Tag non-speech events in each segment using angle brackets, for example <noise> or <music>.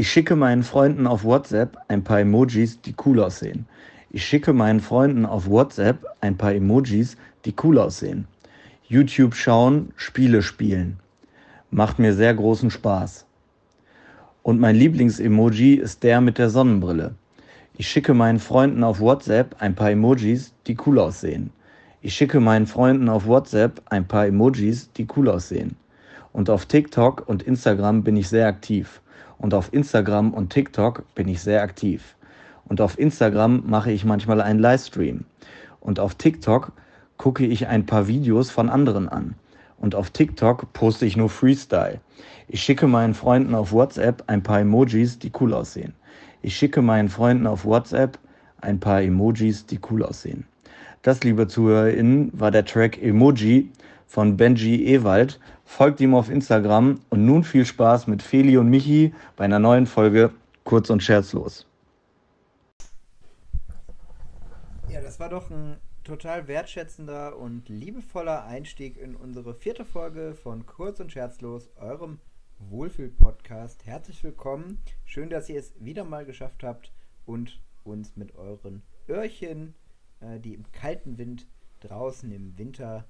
Ich schicke meinen Freunden auf WhatsApp ein paar Emojis, die cool aussehen. Ich schicke meinen Freunden auf WhatsApp ein paar Emojis, die cool aussehen. YouTube schauen, Spiele spielen. Macht mir sehr großen Spaß. Und mein Lieblingsemoji ist der mit der Sonnenbrille. Ich schicke meinen Freunden auf WhatsApp ein paar Emojis, die cool aussehen. Ich schicke meinen Freunden auf WhatsApp ein paar Emojis, die cool aussehen. Und auf TikTok und Instagram bin ich sehr aktiv. Und auf Instagram und TikTok bin ich sehr aktiv. Und auf Instagram mache ich manchmal einen Livestream. Und auf TikTok gucke ich ein paar Videos von anderen an. Und auf TikTok poste ich nur Freestyle. Ich schicke meinen Freunden auf WhatsApp ein paar Emojis, die cool aussehen. Ich schicke meinen Freunden auf WhatsApp ein paar Emojis, die cool aussehen. Das, liebe ZuhörerInnen, war der Track Emoji von Benji Ewald. Folgt ihm auf Instagram und nun viel Spaß mit Feli und Michi bei einer neuen Folge Kurz und Scherzlos. Ja, das war doch ein total wertschätzender und liebevoller Einstieg in unsere vierte Folge von Kurz und Scherzlos, eurem Wohlfühl-Podcast. Herzlich willkommen. Schön, dass ihr es wieder mal geschafft habt und uns mit euren Öhrchen, äh, die im kalten Wind draußen im Winter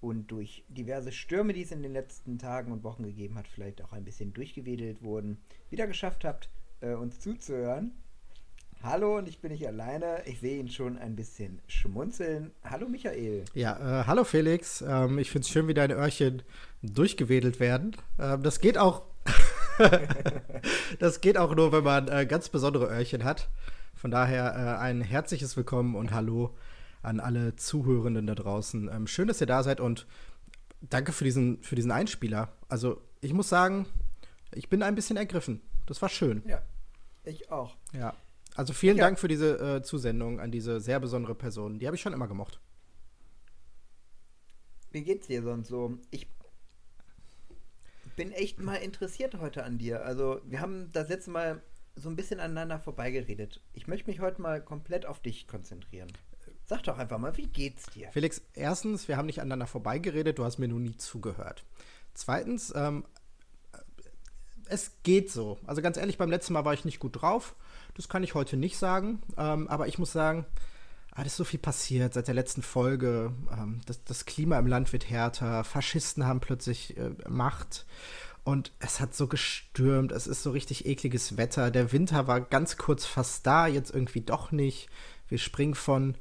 und durch diverse Stürme, die es in den letzten Tagen und Wochen gegeben hat, vielleicht auch ein bisschen durchgewedelt wurden, wieder geschafft habt, äh, uns zuzuhören. Hallo und ich bin nicht alleine. Ich sehe ihn schon ein bisschen schmunzeln. Hallo Michael. Ja, äh, hallo Felix. Ähm, ich finde es schön, wie deine Öhrchen durchgewedelt werden. Ähm, das geht auch. <laughs> das geht auch nur, wenn man äh, ganz besondere Öhrchen hat. Von daher äh, ein herzliches Willkommen und Hallo an alle Zuhörenden da draußen. Ähm, schön, dass ihr da seid und danke für diesen, für diesen Einspieler. Also, ich muss sagen, ich bin ein bisschen ergriffen. Das war schön. Ja, ich auch. Ja. Also vielen ja. Dank für diese äh, Zusendung an diese sehr besondere Person. Die habe ich schon immer gemocht. Wie geht's dir sonst so? Ich bin echt mal interessiert heute an dir. Also, wir haben das letzte Mal so ein bisschen aneinander vorbeigeredet. Ich möchte mich heute mal komplett auf dich konzentrieren. Sag doch einfach mal, wie geht's dir? Felix, erstens, wir haben nicht aneinander vorbeigeredet, du hast mir nur nie zugehört. Zweitens, ähm, es geht so. Also ganz ehrlich, beim letzten Mal war ich nicht gut drauf. Das kann ich heute nicht sagen. Ähm, aber ich muss sagen, ah, ist so viel passiert seit der letzten Folge. Ähm, das, das, Klima im Land wird härter. Faschisten haben plötzlich äh, Macht. Und es hat so gestürmt. Es ist so richtig ekliges Wetter. Der Winter war ganz kurz fast da, jetzt irgendwie doch nicht. Wir springen von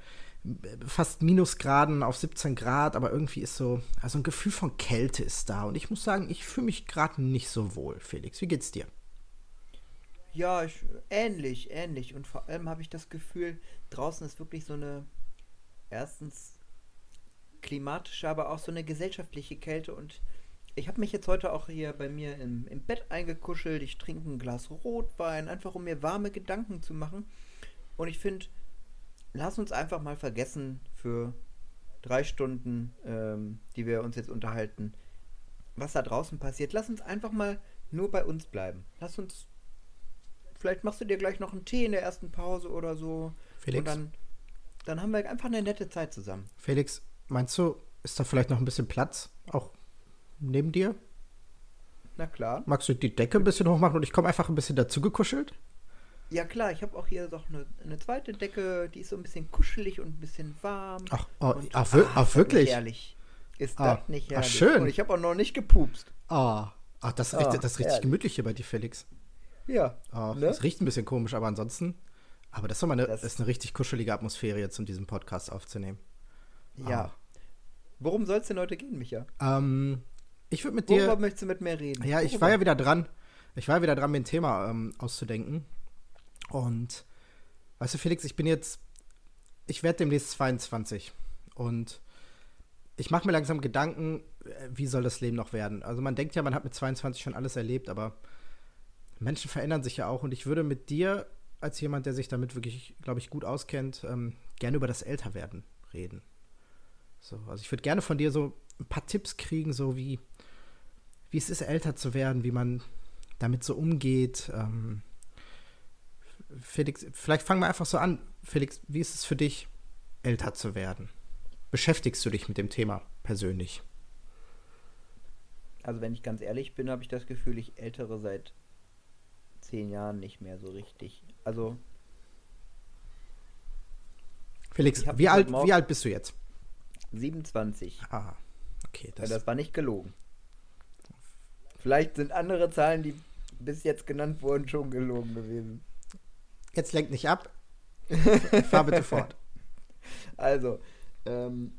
fast Minusgraden auf 17 Grad, aber irgendwie ist so, also ein Gefühl von Kälte ist da. Und ich muss sagen, ich fühle mich gerade nicht so wohl, Felix. Wie geht's dir? Ja, ich, ähnlich, ähnlich. Und vor allem habe ich das Gefühl, draußen ist wirklich so eine, erstens klimatische, aber auch so eine gesellschaftliche Kälte. Und ich habe mich jetzt heute auch hier bei mir im, im Bett eingekuschelt. Ich trinke ein Glas Rotwein, einfach um mir warme Gedanken zu machen. Und ich finde, lass uns einfach mal vergessen für drei Stunden, ähm, die wir uns jetzt unterhalten, was da draußen passiert. Lass uns einfach mal nur bei uns bleiben. Lass uns. Vielleicht machst du dir gleich noch einen Tee in der ersten Pause oder so. Felix. Und dann, dann haben wir einfach eine nette Zeit zusammen. Felix, meinst du, ist da vielleicht noch ein bisschen Platz? Auch neben dir? Na klar. Magst du die Decke ein bisschen hochmachen und ich komme einfach ein bisschen dazu gekuschelt? Ja klar, ich habe auch hier doch eine, eine, zweite Decke, die ist so ein bisschen kuschelig und ein bisschen warm. Ach, oh, ach, wir, ach wirklich? Herrlich. Ist ah, das nicht herrlich? Ach, schön. Und ich habe auch noch nicht gepupst. Ah, ach, das, ah, das ist richtig gemütlich hier bei dir, Felix. Ja. Oh, ne? Das riecht ein bisschen komisch, aber ansonsten. Aber das ist, eine, das ist eine richtig kuschelige Atmosphäre, jetzt um diesen Podcast aufzunehmen. Ja. Ah. Worum soll es denn heute gehen, Micha? Ähm, ich würde mit dir. Worüber möchtest du mit mir reden? Ja, ich Worüber? war ja wieder dran. Ich war ja wieder dran, mir ein Thema ähm, auszudenken. Und weißt du, Felix, ich bin jetzt, ich werde demnächst 22 und ich mache mir langsam Gedanken, äh, wie soll das Leben noch werden? Also man denkt ja, man hat mit 22 schon alles erlebt, aber Menschen verändern sich ja auch und ich würde mit dir als jemand, der sich damit wirklich, glaube ich, gut auskennt, ähm, gerne über das Älterwerden reden. So, also ich würde gerne von dir so ein paar Tipps kriegen, so wie, wie es ist, älter zu werden, wie man damit so umgeht, ähm, Felix, vielleicht fangen wir einfach so an. Felix, wie ist es für dich, älter zu werden? Beschäftigst du dich mit dem Thema persönlich? Also wenn ich ganz ehrlich bin, habe ich das Gefühl, ich ältere seit zehn Jahren nicht mehr so richtig. Also. Felix, wie alt, wie alt bist du jetzt? 27. Ah, okay. Das, ja, das war nicht gelogen. Vielleicht sind andere Zahlen, die bis jetzt genannt wurden, schon gelogen gewesen. Jetzt lenkt nicht ab. <laughs> Fahr bitte fort. <laughs> Also, ähm,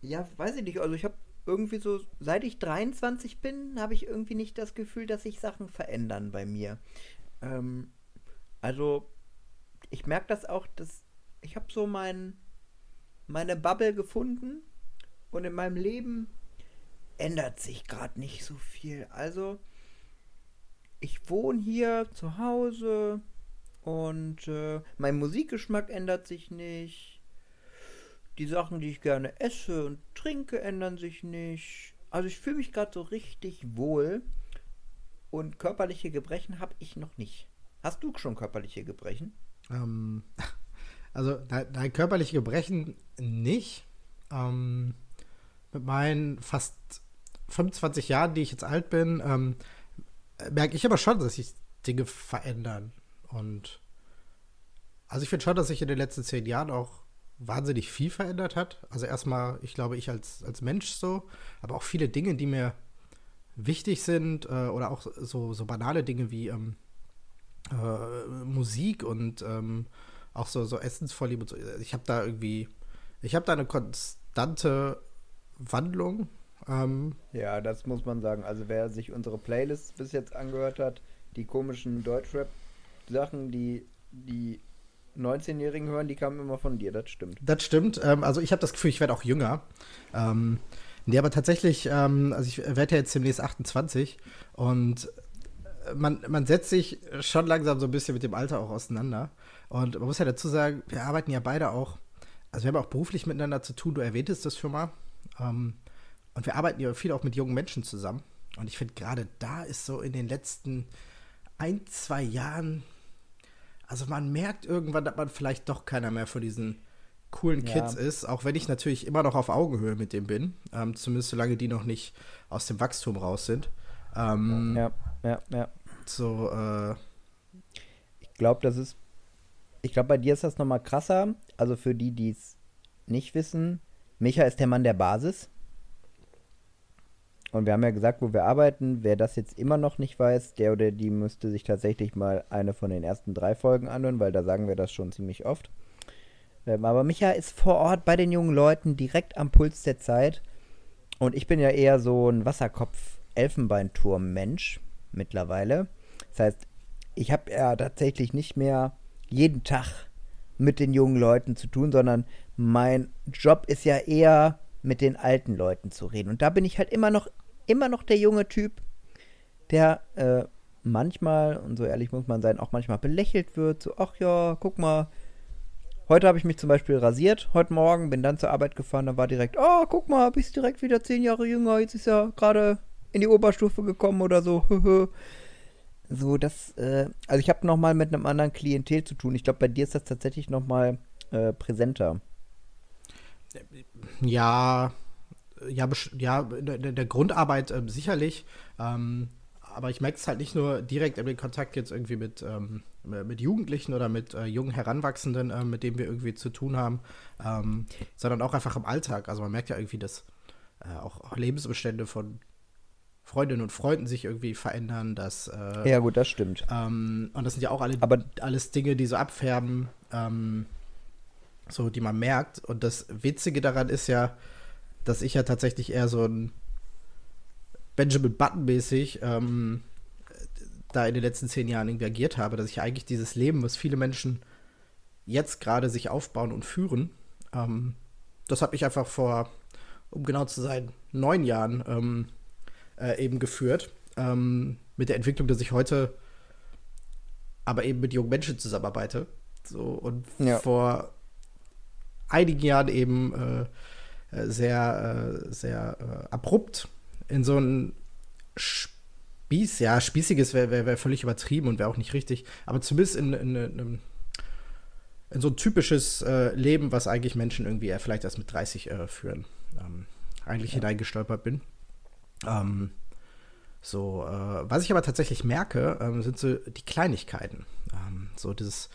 ja, weiß ich nicht. Also ich habe irgendwie so, seit ich 23 bin, habe ich irgendwie nicht das Gefühl, dass sich Sachen verändern bei mir. Ähm, also, ich merke das auch, dass ich habe so mein, meine Bubble gefunden und in meinem Leben ändert sich gerade nicht so viel. Also, ich wohne hier zu Hause und äh, mein Musikgeschmack ändert sich nicht. Die Sachen, die ich gerne esse und trinke, ändern sich nicht. Also ich fühle mich gerade so richtig wohl. Und körperliche Gebrechen habe ich noch nicht. Hast du schon körperliche Gebrechen? Ähm, also dein körperliche Gebrechen nicht. Ähm, mit meinen fast 25 Jahren, die ich jetzt alt bin, ähm, merke ich aber schon, dass sich Dinge verändern. Und also ich finde schon, dass sich in den letzten zehn Jahren auch wahnsinnig viel verändert hat. Also erstmal, ich glaube, ich als, als Mensch so, aber auch viele Dinge, die mir wichtig sind äh, oder auch so, so banale Dinge wie ähm, äh, Musik und ähm, auch so, so Essensvorliebe. So. Ich habe da irgendwie, ich habe da eine konstante Wandlung. Ähm, ja, das muss man sagen. Also wer sich unsere Playlists bis jetzt angehört hat, die komischen Deutschrap-Sachen, die, die 19-Jährigen hören, die kamen immer von dir, das stimmt. Das stimmt. Ähm, also ich habe das Gefühl, ich werde auch jünger. Ähm, nee, aber tatsächlich, ähm, also ich werde ja jetzt demnächst 28 und man, man setzt sich schon langsam so ein bisschen mit dem Alter auch auseinander. Und man muss ja dazu sagen, wir arbeiten ja beide auch, also wir haben auch beruflich miteinander zu tun, du erwähntest das schon mal. Ähm, und wir arbeiten ja viel auch mit jungen Menschen zusammen. Und ich finde, gerade da ist so in den letzten ein, zwei Jahren also man merkt irgendwann, dass man vielleicht doch keiner mehr von diesen coolen Kids ja. ist, auch wenn ich natürlich immer noch auf Augenhöhe mit dem bin, ähm, zumindest solange die noch nicht aus dem Wachstum raus sind. Ähm, ja, ja, ja. So, äh, Ich glaube, das ist, ich glaube, bei dir ist das nochmal krasser. Also für die, die es nicht wissen, Micha ist der Mann der Basis. Und wir haben ja gesagt, wo wir arbeiten. Wer das jetzt immer noch nicht weiß, der oder die müsste sich tatsächlich mal eine von den ersten drei Folgen anhören, weil da sagen wir das schon ziemlich oft. Ähm, aber Micha ist vor Ort bei den jungen Leuten direkt am Puls der Zeit. Und ich bin ja eher so ein Wasserkopf-Elfenbeinturm-Mensch mittlerweile. Das heißt, ich habe ja tatsächlich nicht mehr jeden Tag mit den jungen Leuten zu tun, sondern mein Job ist ja eher mit den alten Leuten zu reden. Und da bin ich halt immer noch immer noch der junge Typ, der äh, manchmal, und so ehrlich muss man sein, auch manchmal belächelt wird. So, ach ja, guck mal. Heute habe ich mich zum Beispiel rasiert, heute Morgen, bin dann zur Arbeit gefahren, dann war direkt, oh, guck mal, bist direkt wieder zehn Jahre jünger, jetzt ist ja gerade in die Oberstufe gekommen oder so. <laughs> so, das, äh, also ich habe nochmal mit einem anderen Klientel zu tun. Ich glaube, bei dir ist das tatsächlich nochmal äh, präsenter. Ja, ja, ja der, der Grundarbeit äh, sicherlich. Ähm, aber ich merke es halt nicht nur direkt im Kontakt jetzt irgendwie mit, ähm, mit Jugendlichen oder mit äh, jungen Heranwachsenden, äh, mit denen wir irgendwie zu tun haben, ähm, sondern auch einfach im Alltag. Also man merkt ja irgendwie, dass äh, auch Lebensbestände von Freundinnen und Freunden sich irgendwie verändern, dass äh, Ja gut, das stimmt. Ähm, und das sind ja auch alle, aber alles Dinge, die so abfärben, ähm, so die man merkt. Und das Witzige daran ist ja, dass ich ja tatsächlich eher so ein Benjamin Button-mäßig ähm, da in den letzten zehn Jahren irgendwie agiert habe, dass ich eigentlich dieses Leben, was viele Menschen jetzt gerade sich aufbauen und führen, ähm, das habe ich einfach vor, um genau zu sein, neun Jahren ähm, äh, eben geführt. Ähm, mit der Entwicklung, dass ich heute aber eben mit jungen Menschen zusammenarbeite. So, und ja. vor einigen Jahren eben äh, äh, sehr, äh, sehr äh, abrupt in so ein Spieß, ja, spießiges wäre wär, wär völlig übertrieben und wäre auch nicht richtig, aber zumindest in, in, in, in so ein typisches äh, Leben, was eigentlich Menschen irgendwie äh, vielleicht erst mit 30 äh, führen, ähm, eigentlich ja. hineingestolpert bin. Ähm, So, äh, was ich aber tatsächlich merke, ähm, sind so die Kleinigkeiten. Ähm, so dieses,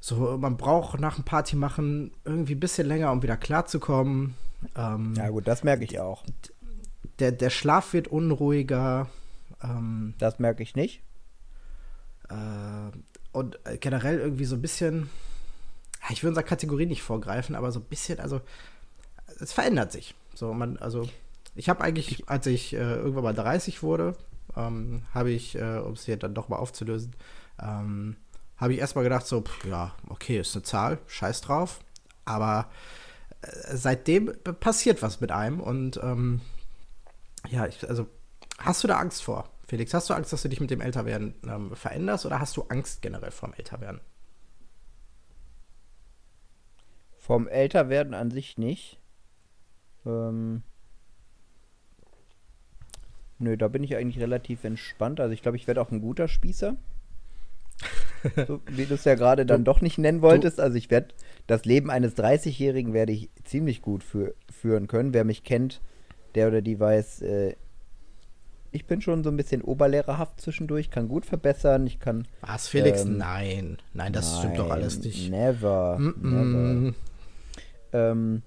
so man braucht nach dem Party machen irgendwie ein bisschen länger, um wieder klarzukommen. Ähm, ja gut, das merke ich auch. Der, der Schlaf wird unruhiger. Ähm, das merke ich nicht. Äh, und generell irgendwie so ein bisschen, ich will unserer Kategorie nicht vorgreifen, aber so ein bisschen, also es verändert sich. So, man, also ich habe eigentlich, als ich äh, irgendwann mal 30 wurde, ähm, habe ich, äh, um es hier dann doch mal aufzulösen, ähm, habe ich erstmal gedacht, so, pff, ja, okay, ist eine Zahl, scheiß drauf. Aber seitdem passiert was mit einem und ähm, ja, ich, also hast du da Angst vor? Felix, hast du Angst, dass du dich mit dem Älterwerden ähm, veränderst oder hast du Angst generell vorm Älterwerden? Vom Älterwerden an sich nicht. Ähm, Nö, da bin ich eigentlich relativ entspannt. Also ich glaube, ich werde auch ein guter Spießer. <laughs> so, wie du es ja gerade dann doch nicht nennen wolltest. Also ich werde das Leben eines 30-Jährigen werde ich ziemlich gut für, führen können. Wer mich kennt, der oder die weiß, äh, ich bin schon so ein bisschen oberlehrerhaft zwischendurch, kann gut verbessern, ich kann. Was, Felix? Ähm, nein. Nein, das nein, stimmt doch alles nicht. Never. Mm -mm. never. Ähm,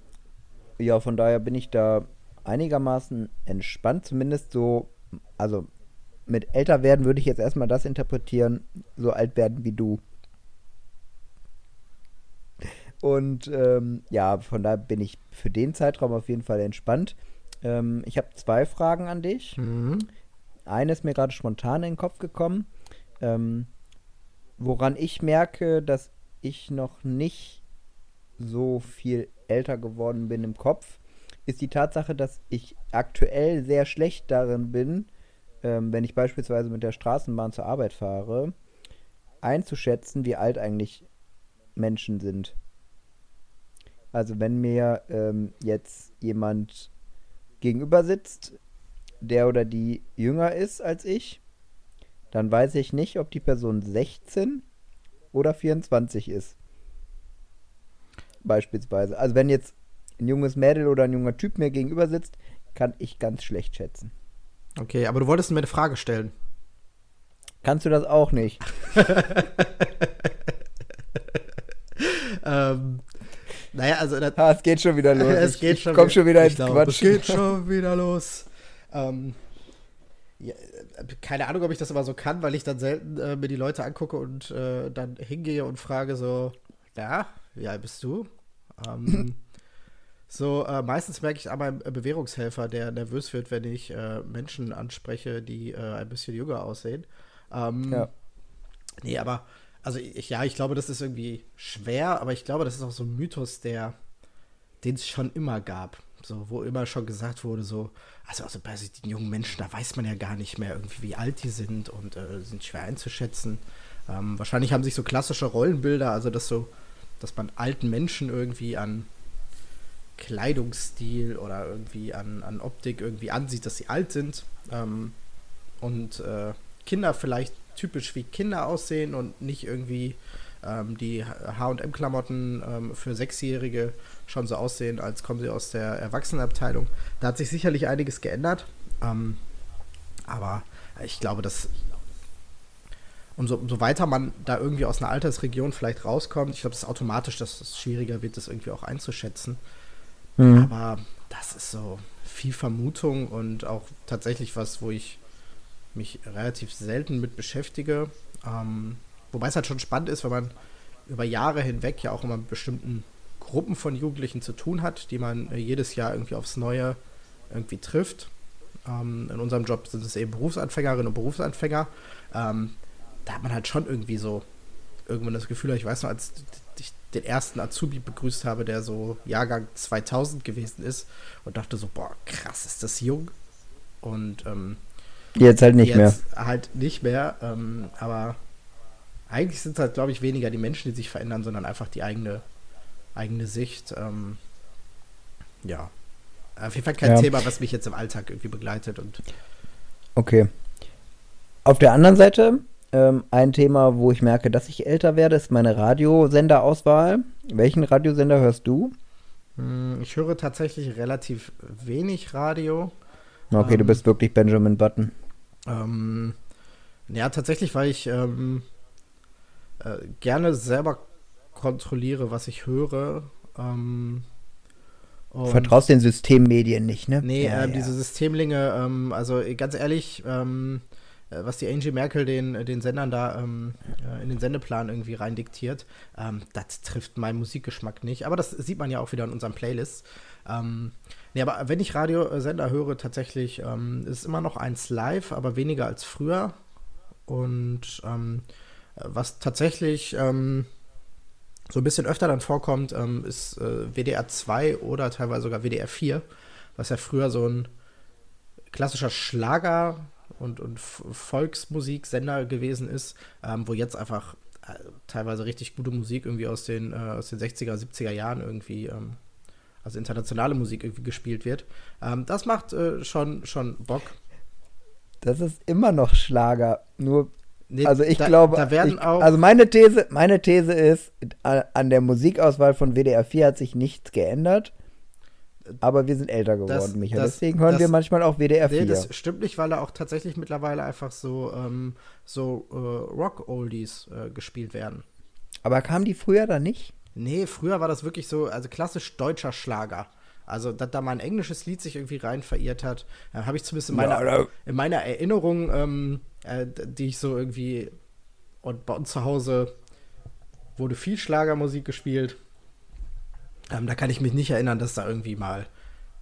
ja, von daher bin ich da einigermaßen entspannt, zumindest so, also mit älter werden würde ich jetzt erstmal das interpretieren, so alt werden wie du. Und ähm, ja, von daher bin ich für den Zeitraum auf jeden Fall entspannt. Ähm, ich habe zwei Fragen an dich. Mhm. Eine ist mir gerade spontan in den Kopf gekommen. Ähm, woran ich merke, dass ich noch nicht so viel älter geworden bin im Kopf, ist die Tatsache, dass ich aktuell sehr schlecht darin bin, ähm, wenn ich beispielsweise mit der Straßenbahn zur Arbeit fahre, einzuschätzen, wie alt eigentlich Menschen sind. Also wenn mir ähm, jetzt jemand gegenüber sitzt, der oder die jünger ist als ich, dann weiß ich nicht, ob die Person 16 oder 24 ist. Beispielsweise. Also wenn jetzt ein junges Mädel oder ein junger Typ mir gegenüber sitzt, kann ich ganz schlecht schätzen. Okay, aber du wolltest mir eine Frage stellen. Kannst du das auch nicht? <laughs> ähm, naja, also. Das, ah, es geht schon wieder los. <laughs> es geht ich, schon, komm schon wieder ins glaube, Quatsch. Es geht schon wieder los. Ähm, ja, keine Ahnung, ob ich das immer so kann, weil ich dann selten äh, mir die Leute angucke und äh, dann hingehe und frage so, ja, wie alt bist du? Ähm, <laughs> So, äh, meistens merke ich aber einen Bewährungshelfer, der nervös wird, wenn ich äh, Menschen anspreche, die äh, ein bisschen jünger aussehen. Ähm, ja. Nee, aber, also ich, ja, ich glaube, das ist irgendwie schwer, aber ich glaube, das ist auch so ein Mythos, der, den es schon immer gab. So, wo immer schon gesagt wurde, so, also, also bei den jungen Menschen, da weiß man ja gar nicht mehr irgendwie, wie alt die sind und äh, sind schwer einzuschätzen. Ähm, wahrscheinlich haben sich so klassische Rollenbilder, also dass so, dass man alten Menschen irgendwie an Kleidungsstil oder irgendwie an, an Optik irgendwie ansieht, dass sie alt sind. Ähm, und äh, Kinder vielleicht typisch wie Kinder aussehen und nicht irgendwie ähm, die HM-Klamotten ähm, für Sechsjährige schon so aussehen, als kommen sie aus der Erwachsenenabteilung. Da hat sich sicherlich einiges geändert. Ähm, aber ich glaube, dass umso, umso weiter man da irgendwie aus einer Altersregion vielleicht rauskommt, ich glaube, es ist automatisch, dass es schwieriger wird, das irgendwie auch einzuschätzen. Mhm. Aber das ist so viel Vermutung und auch tatsächlich was, wo ich mich relativ selten mit beschäftige. Ähm, wobei es halt schon spannend ist, wenn man über Jahre hinweg ja auch immer mit bestimmten Gruppen von Jugendlichen zu tun hat, die man äh, jedes Jahr irgendwie aufs Neue irgendwie trifft. Ähm, in unserem Job sind es eben Berufsanfängerinnen und Berufsanfänger. Ähm, da hat man halt schon irgendwie so irgendwann das Gefühl, ich weiß noch, als den ersten Azubi begrüßt habe, der so Jahrgang 2000 gewesen ist und dachte so, boah, krass, ist das jung. Und ähm, jetzt halt nicht jetzt mehr. Halt nicht mehr, ähm, aber eigentlich sind es halt, glaube ich, weniger die Menschen, die sich verändern, sondern einfach die eigene, eigene Sicht. Ähm, ja. Auf jeden Fall kein ja. Thema, was mich jetzt im Alltag irgendwie begleitet und. Okay. Auf der anderen Seite ähm, ein Thema, wo ich merke, dass ich älter werde, ist meine Radiosenderauswahl. Welchen Radiosender hörst du? Hm, ich höre tatsächlich relativ wenig Radio. Okay, ähm, du bist wirklich Benjamin Button. Ähm, ja, tatsächlich, weil ich ähm, äh, gerne selber kontrolliere, was ich höre. Ähm, und Vertraust den Systemmedien nicht, ne? Nee, ja, äh, ja. diese Systemlinge, ähm, also ganz ehrlich, ähm, äh, was die Angie Merkel den, den Sendern da ähm, äh, in den Sendeplan irgendwie rein diktiert, ähm, das trifft meinen Musikgeschmack nicht. Aber das sieht man ja auch wieder in unseren Playlists. Ähm, nee, aber wenn ich Radiosender höre, tatsächlich ähm, ist immer noch eins live, aber weniger als früher. Und ähm, was tatsächlich ähm, so ein bisschen öfter dann vorkommt, ähm, ist äh, WDR 2 oder teilweise sogar WDR 4, was ja früher so ein klassischer Schlager- und, und Volksmusiksender gewesen ist, ähm, wo jetzt einfach äh, teilweise richtig gute Musik irgendwie aus den, äh, aus den 60er, 70er Jahren irgendwie, ähm, also internationale Musik irgendwie gespielt wird. Ähm, das macht äh, schon, schon Bock. Das ist immer noch Schlager, nur Nee, also ich da, glaube, da ich, also meine These, meine These ist, an der Musikauswahl von WDR 4 hat sich nichts geändert. Aber wir sind älter geworden, das, Michael. Das, Deswegen hören das, wir manchmal auch WDR 4. Nee, das stimmt nicht, weil da auch tatsächlich mittlerweile einfach so, ähm, so äh, Rock-Oldies äh, gespielt werden. Aber kamen die früher da nicht? Nee, früher war das wirklich so, also klassisch deutscher Schlager. Also, dass da mal ein englisches Lied sich irgendwie rein verirrt hat, äh, habe ich zumindest in meiner, ja, in meiner Erinnerung, ähm, äh, die ich so irgendwie. Und bei uns zu Hause wurde viel Schlagermusik gespielt. Ähm, da kann ich mich nicht erinnern, dass da irgendwie mal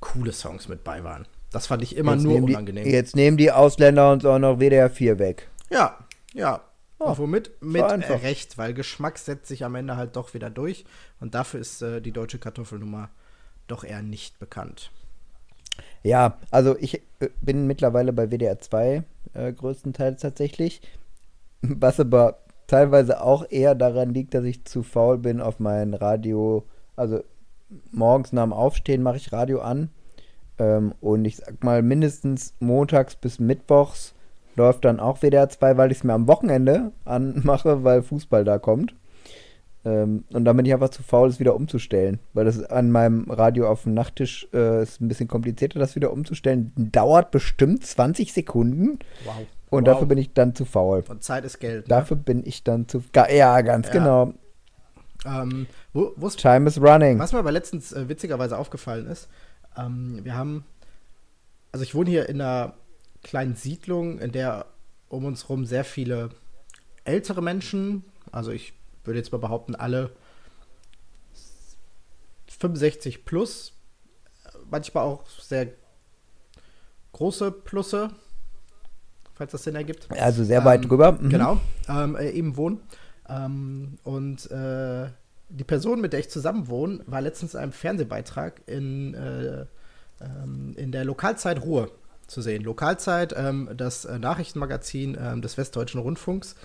coole Songs mit bei waren. Das fand ich immer jetzt nur unangenehm. Die, jetzt nehmen die Ausländer uns auch noch WDR 4 weg. Ja, ja. Oh, und womit? Mit Recht, weil Geschmack setzt sich am Ende halt doch wieder durch. Und dafür ist äh, die deutsche Kartoffelnummer doch eher nicht bekannt. Ja, also ich äh, bin mittlerweile bei WDR 2 äh, größtenteils tatsächlich, was aber teilweise auch eher daran liegt, dass ich zu faul bin auf mein Radio. Also morgens nach dem Aufstehen mache ich Radio an ähm, und ich sag mal mindestens montags bis mittwochs läuft dann auch WDR 2, weil ich es mir am Wochenende anmache, <laughs> weil Fußball da kommt. Ähm, und dann bin ich einfach zu faul, es wieder umzustellen. Weil das an meinem Radio auf dem Nachttisch äh, ist ein bisschen komplizierter, das wieder umzustellen. Dauert bestimmt 20 Sekunden. Wow. Und wow. dafür bin ich dann zu faul. Und Zeit ist Geld. Ne? Dafür bin ich dann zu. Ja, ganz ja. genau. Ähm, wo, Time is running. Was mir aber letztens äh, witzigerweise aufgefallen ist, ähm, wir haben, also ich wohne hier in einer kleinen Siedlung, in der um uns herum sehr viele ältere Menschen, also ich würde jetzt mal behaupten, alle 65 plus, manchmal auch sehr große Plusse, falls das Sinn ergibt. Also sehr weit ähm, drüber. Mhm. Genau, ähm, äh, eben wohnen. Ähm, und äh, die Person, mit der ich zusammen wohne, war letztens in einem Fernsehbeitrag in, äh, ähm, in der Lokalzeit Ruhe zu sehen. Lokalzeit, ähm, das äh, Nachrichtenmagazin ähm, des Westdeutschen Rundfunks,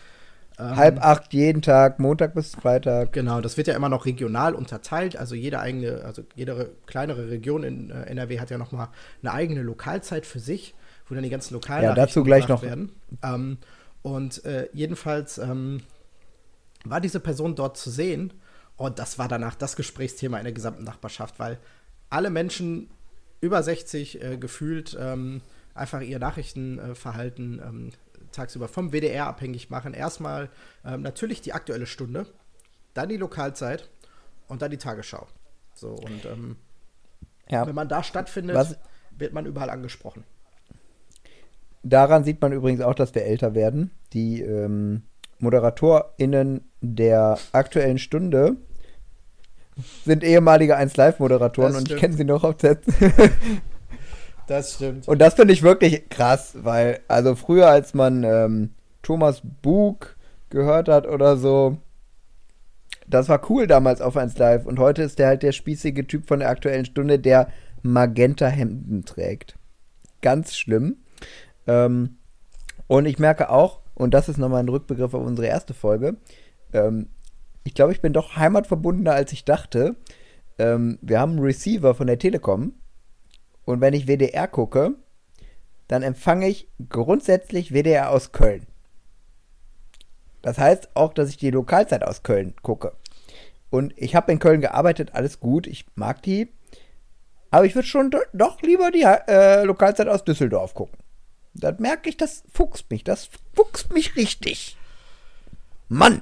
ähm, Halb acht jeden Tag, Montag bis Freitag. Genau, das wird ja immer noch regional unterteilt. Also jede eigene, also jede kleinere Region in äh, NRW hat ja noch mal eine eigene Lokalzeit für sich, wo dann die ganzen lokalen ja, dazu gleich noch werden. Ähm, und äh, jedenfalls ähm, war diese Person dort zu sehen und das war danach das Gesprächsthema in der gesamten Nachbarschaft, weil alle Menschen über 60 äh, gefühlt ähm, einfach ihr Nachrichtenverhalten ähm, tagsüber vom WDR abhängig machen. Erstmal ähm, natürlich die aktuelle Stunde, dann die Lokalzeit und dann die Tagesschau. So, und ähm, ja. wenn man da stattfindet, Was? wird man überall angesprochen. Daran sieht man übrigens auch, dass wir älter werden. Die ähm, ModeratorInnen der aktuellen Stunde sind ehemalige 1 Live-Moderatoren und ich kenne sie noch auf Z. <laughs> Das stimmt. Und das finde ich wirklich krass, weil, also früher, als man ähm, Thomas Bug gehört hat oder so, das war cool damals auf 1 Live. Und heute ist der halt der spießige Typ von der aktuellen Stunde, der Magenta-Hemden trägt. Ganz schlimm. Ähm, und ich merke auch, und das ist nochmal ein Rückbegriff auf unsere erste Folge, ähm, ich glaube, ich bin doch heimatverbundener, als ich dachte. Ähm, wir haben einen Receiver von der Telekom und wenn ich WDR gucke, dann empfange ich grundsätzlich WDR aus Köln. Das heißt auch, dass ich die Lokalzeit aus Köln gucke. Und ich habe in Köln gearbeitet, alles gut, ich mag die. Aber ich würde schon doch lieber die äh, Lokalzeit aus Düsseldorf gucken. Das merke ich, das fuchst mich. Das fuchst mich richtig. Mann!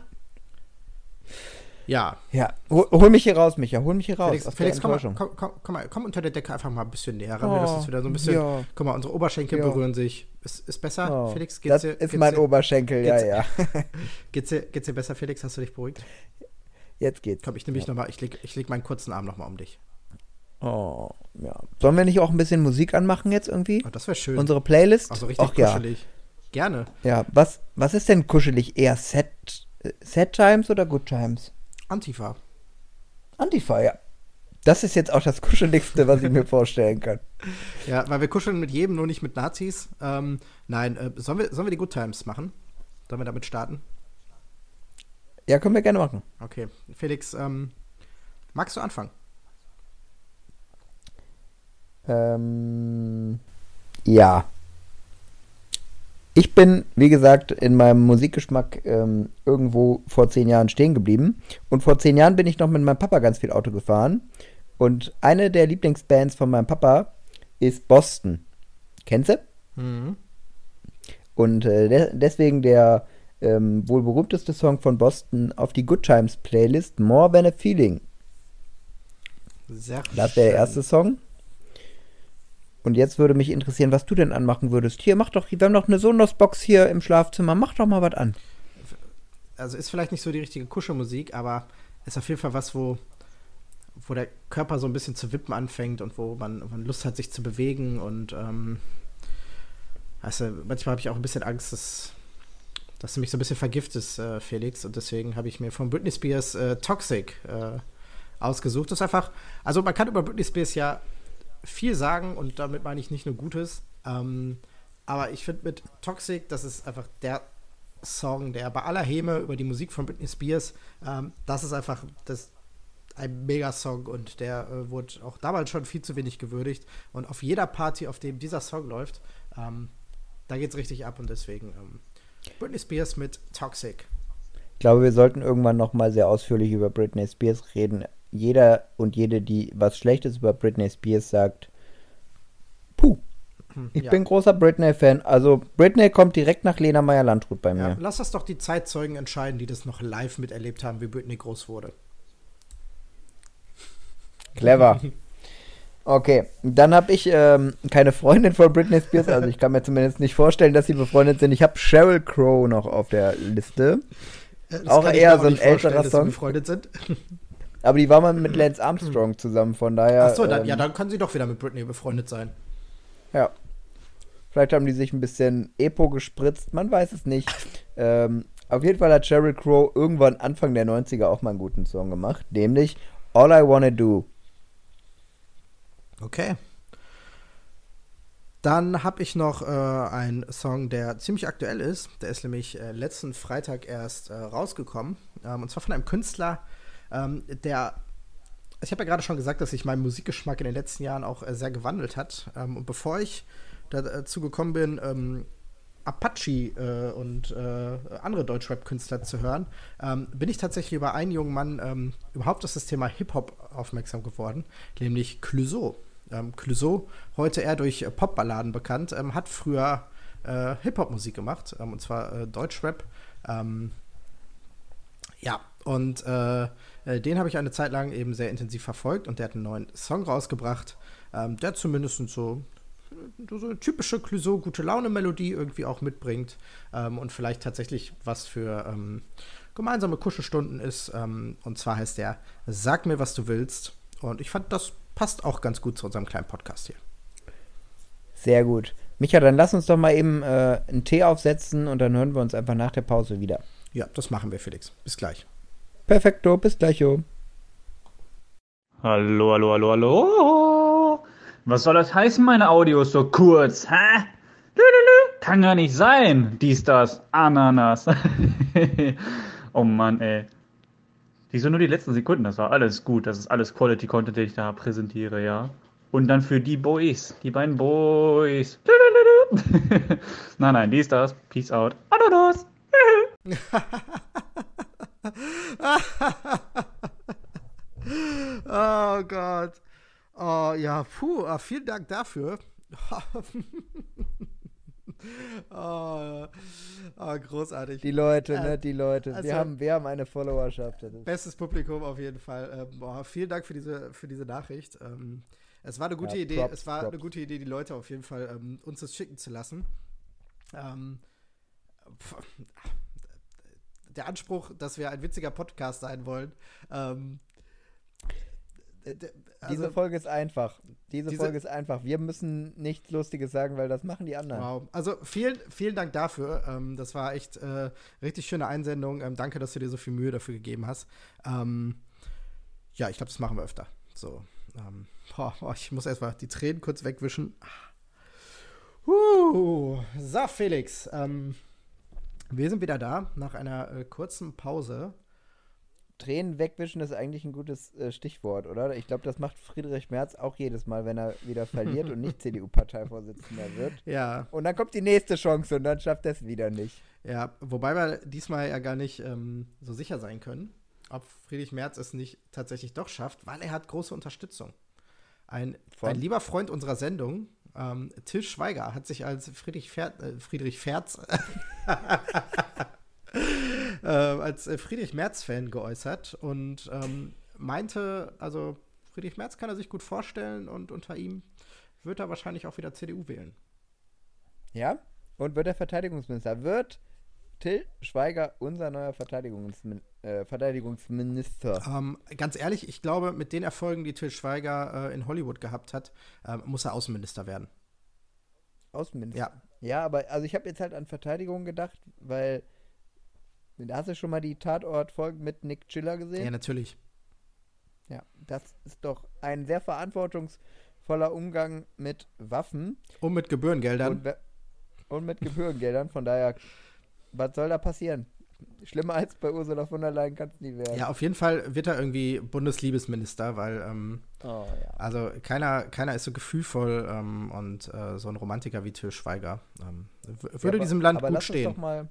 Ja. Ja, hol, hol mich hier raus, Micha. Hol mich hier raus. Felix, Felix komm, mal, komm, komm, komm, mal, komm unter der Decke einfach mal ein bisschen näher ran. Oh, lassen uns wieder so ein bisschen. ja. Guck mal, unsere Oberschenkel Ja. berühren sich. Ist, ist besser? Oh, Felix, geht's das dir, ist geht's mein dir, Oberschenkel, ja, geht's- ja. <laughs> Geht's dir, geht's dir besser, Felix? Hast du dich beruhigt? Jetzt geht's. Komm, ich nehme dich nochmal. Ich leg, ich leg meinen kurzen Arm nochmal um dich. Oh, ja. Sollen wir nicht auch ein bisschen Musik anmachen jetzt irgendwie? Oh, das wäre schön. Unsere Playlist? also richtig ja. kuschelig. Gerne. Ja, was, was ist denn kuschelig? Eher Set, Set Times oder Good Times? Antifa. Antifa, ja. Das ist jetzt auch das Kuscheligste, was ich mir <laughs> vorstellen kann. Ja, weil wir kuscheln mit jedem, nur nicht mit Nazis. Ähm, nein, äh, sollen, wir, sollen wir die Good Times machen? Sollen wir damit starten? Ja, können wir gerne machen. Okay. Felix, ähm, magst du anfangen? Ähm, ja. Ich bin, wie gesagt, in meinem Musikgeschmack ähm, irgendwo vor zehn Jahren stehen geblieben. Und vor zehn Jahren bin ich noch mit meinem Papa ganz viel Auto gefahren. Und eine der Lieblingsbands von meinem Papa ist Boston. Kennst du? Mhm. Und äh, de deswegen der ähm, wohl berühmteste Song von Boston auf die Good Times Playlist, More Than a Feeling. Sehr Das wäre der erste Song. Und jetzt würde mich interessieren, was du denn anmachen würdest. Hier, mach doch, wir haben doch eine Sonos-Box hier im Schlafzimmer. Mach doch mal was an. Also ist vielleicht nicht so die richtige Kuschelmusik, aber ist auf jeden Fall was, wo, wo der Körper so ein bisschen zu wippen anfängt und wo man, man Lust hat, sich zu bewegen. Und ähm, also manchmal habe ich auch ein bisschen Angst, dass, dass du mich so ein bisschen vergiftest, äh, Felix. Und deswegen habe ich mir von Britney Spears äh, Toxic äh, ausgesucht. Das ist einfach, also man kann über Britney Spears ja viel sagen und damit meine ich nicht nur Gutes. Ähm, aber ich finde mit Toxic, das ist einfach der Song, der bei aller Häme über die Musik von Britney Spears, ähm, das ist einfach das, ein Mega-Song und der äh, wurde auch damals schon viel zu wenig gewürdigt. Und auf jeder Party, auf dem dieser Song läuft, ähm, da geht's richtig ab und deswegen ähm, Britney Spears mit Toxic. Ich glaube, wir sollten irgendwann noch mal sehr ausführlich über Britney Spears reden. Jeder und jede, die was Schlechtes über Britney Spears sagt, puh. Ich Ja. bin großer Britney-Fan. Also Britney kommt direkt nach Lena Meyer-Landrut bei Ja, mir. lass das doch die Zeitzeugen entscheiden, die das noch live miterlebt haben, wie Britney groß wurde. Clever. Okay, dann habe ich ähm, keine Freundin von Britney Spears, also ich kann mir zumindest nicht vorstellen, dass sie befreundet sind. Ich habe Sheryl Crow noch auf der Liste, Äh, das Auch eher so ein älterer dass sie Song. befreundet sind. Aber die war mal mit <clears throat> Lance Armstrong zusammen, von daher. Achso, dann, ähm, ja, dann können sie doch wieder mit Britney befreundet sein. Ja. Vielleicht haben die sich ein bisschen Epo gespritzt, man weiß es nicht. <laughs> ähm, auf jeden Fall hat Sheryl Crow irgendwann Anfang der 90er auch mal einen guten Song gemacht, nämlich All I Wanna Do. Okay. Dann habe ich noch äh, einen Song, der ziemlich aktuell ist. Der ist nämlich äh, letzten Freitag erst äh, rausgekommen. Ähm, und zwar von einem Künstler, ähm, der. Ich habe ja gerade schon gesagt, dass sich mein Musikgeschmack in den letzten Jahren auch äh, sehr gewandelt hat. Ähm, und bevor ich dazu gekommen bin, ähm, Apache äh, und äh, andere Deutschrap-Künstler zu hören, ähm, bin ich tatsächlich über einen jungen Mann ähm, überhaupt auf das Thema Hip-Hop aufmerksam geworden, nämlich Clouseau. Ähm, Clouseau, heute eher durch äh, Popballaden bekannt, ähm, hat früher äh, Hip-Hop-Musik gemacht, ähm, und zwar äh, Deutschrap. Ja, und äh, den habe ich eine Zeit lang eben sehr intensiv verfolgt und der hat einen neuen Song rausgebracht, ähm, der zumindest so so eine typische Clouseau gute Laune Melodie irgendwie auch mitbringt ähm, und vielleicht tatsächlich was für ähm, gemeinsame Kuschelstunden ist. Ähm, und zwar heißt der Sag mir, was du willst. Und ich fand, das passt auch ganz gut zu unserem kleinen Podcast hier. Sehr gut. Micha, dann lass uns doch mal eben äh, einen Tee aufsetzen und dann hören wir uns einfach nach der Pause wieder. Ja, das machen wir, Felix. Bis gleich. Perfekto, bis gleich, jo. Hallo, hallo, hallo, hallo. Was soll das heißen, meine Audios so kurz? Hä? Kann gar nicht sein. Dies, das, Ananas. <laughs> oh Mann, ey. Wieso nur die letzten Sekunden? Das war alles gut. Das ist alles Quality Content, den ich da präsentiere, ja. Und dann für die Boys, die beiden Boys. <laughs> Nein, nein, dies, das. Peace out. Ananas. <laughs> <laughs> Oh Gott. Oh ja, puh, ah, vielen Dank dafür. <laughs> oh, oh, großartig. Die Leute, ne, die Leute. also- wir, haben, wir haben eine Followerschaft. Bestes Publikum auf jeden Fall. Ähm, boah, vielen Dank für diese, für diese Nachricht. Ähm, es war eine gute Ja, Idee. Props, es war Props. eine gute Idee, die Leute auf jeden Fall ähm, uns das schicken zu lassen. Ähm, pf, der Anspruch, dass wir ein witziger Podcast sein wollen. Ähm, d- d- Diese also, Folge ist einfach. Diese, Diese- Folge ist einfach. Wir müssen nichts Lustiges sagen, weil das machen die anderen. Wow. Also vielen, vielen Dank dafür. Ähm, das war echt äh, richtig schöne Einsendung. Ähm, danke, dass du dir so viel Mühe dafür gegeben hast. Ähm, ja, ich glaube, das machen wir öfter. So. Ähm, boah, boah, ich muss erstmal die Tränen kurz wegwischen. Uh, so, Felix. Ähm, wir sind wieder da nach einer äh, kurzen Pause. Tränen wegwischen ist eigentlich ein gutes äh, Stichwort, oder? Ich glaube, das macht Friedrich Merz auch jedes Mal, wenn er wieder verliert und nicht <laughs> CDU-Parteivorsitzender wird. Ja, Und dann kommt die nächste Chance und dann schafft er es wieder nicht. Ja, wobei wir diesmal ja gar nicht ähm, so sicher sein können, ob Friedrich Merz es nicht tatsächlich doch schafft, weil er hat große Unterstützung. Ein, Von? ein lieber Freund unserer Sendung, ähm, Till Schweiger, hat sich als Friedrich, Fer äh, Friedrich Ferz <laughs> äh, als Friedrich Merz-Fan geäußert und ähm, meinte, also Friedrich Merz kann er sich gut vorstellen und unter ihm wird er wahrscheinlich auch wieder CDU wählen. Ja? Und wird er Verteidigungsminister? Wird Till Schweiger unser neuer Verteidigungsmin äh, Verteidigungsminister? Ähm, ganz ehrlich, ich glaube, mit den Erfolgen, die Till Schweiger äh, in Hollywood gehabt hat, ähm, muss er Außenminister werden. Außenminister? Ja. Ja, aber also ich habe jetzt halt an Verteidigung gedacht, weil da hast du schon mal die Tatort-Folgen mit Nick Chiller Ja, gesehen? natürlich. Ja, das ist doch ein sehr verantwortungsvoller Umgang mit Waffen Und mit Gebührengeldern. und, und mit Gebührengeldern. Von daher, was soll da passieren? Schlimmer als bei Ursula von der Leyen kann es nie werden. ja, auf jeden Fall wird er irgendwie Bundesliebesminister, weil, ähm, Oh, ja. also keiner, keiner ist so gefühlvoll ähm, und äh, so ein Romantiker wie Till Schweiger ähm, w- Ja, würde aber- diesem Land gut lass stehen. Uns doch mal,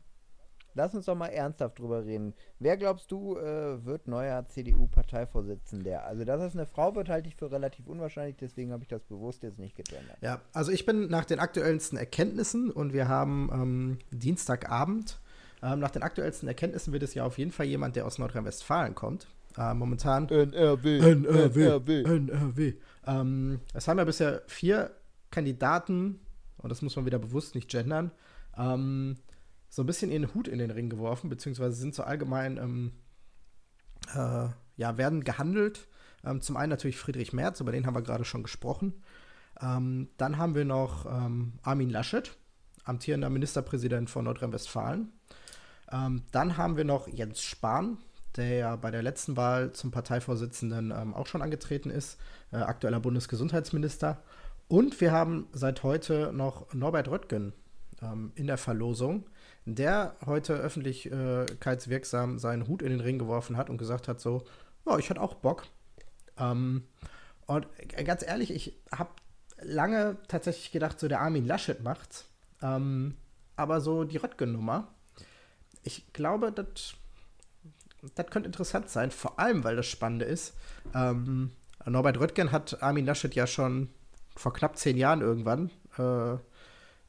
lass uns doch mal ernsthaft drüber reden. Wer glaubst du, äh, wird neuer CDU-Parteivorsitzender? Also, dass es eine Frau wird, halte ich für relativ unwahrscheinlich, deswegen habe ich das bewusst jetzt nicht gegendert. Ja, also ich bin nach den aktuellsten Erkenntnissen und wir haben ähm, Dienstagabend. Ähm, nach den aktuellsten Erkenntnissen wird es ja auf jeden Fall jemand, der aus Nordrhein-Westfalen kommt. Äh, momentan NRW. NRW. NRW. Ähm, es haben ja bisher vier Kandidaten, und das muss man wieder bewusst nicht gendern, ähm, so ein bisschen ihren Hut in den Ring geworfen, beziehungsweise sind so allgemein, ähm, äh, ja, werden gehandelt. Ähm, zum einen natürlich Friedrich Merz, über den haben wir gerade schon gesprochen. Ähm, dann haben wir noch ähm, Armin Laschet, amtierender Ministerpräsident von Nordrhein-Westfalen. Ähm, dann haben wir noch Jens Spahn, der ja bei der letzten Wahl zum Parteivorsitzenden ähm, auch schon angetreten ist, äh, aktueller Bundesgesundheitsminister. Und wir haben seit heute noch Norbert Röttgen in der Verlosung, der heute öffentlichkeitswirksam seinen Hut in den Ring geworfen hat und gesagt hat so, ja, ich hatte auch Bock. Ähm, und ganz ehrlich, ich habe lange tatsächlich gedacht, so der Armin Laschet macht's. Ähm, aber so die Röttgen-Nummer, ich glaube, das das könnte interessant sein, vor allem, weil das Spannende ist. Ähm, Norbert Röttgen hat Armin Laschet ja schon vor knapp zehn Jahren irgendwann äh,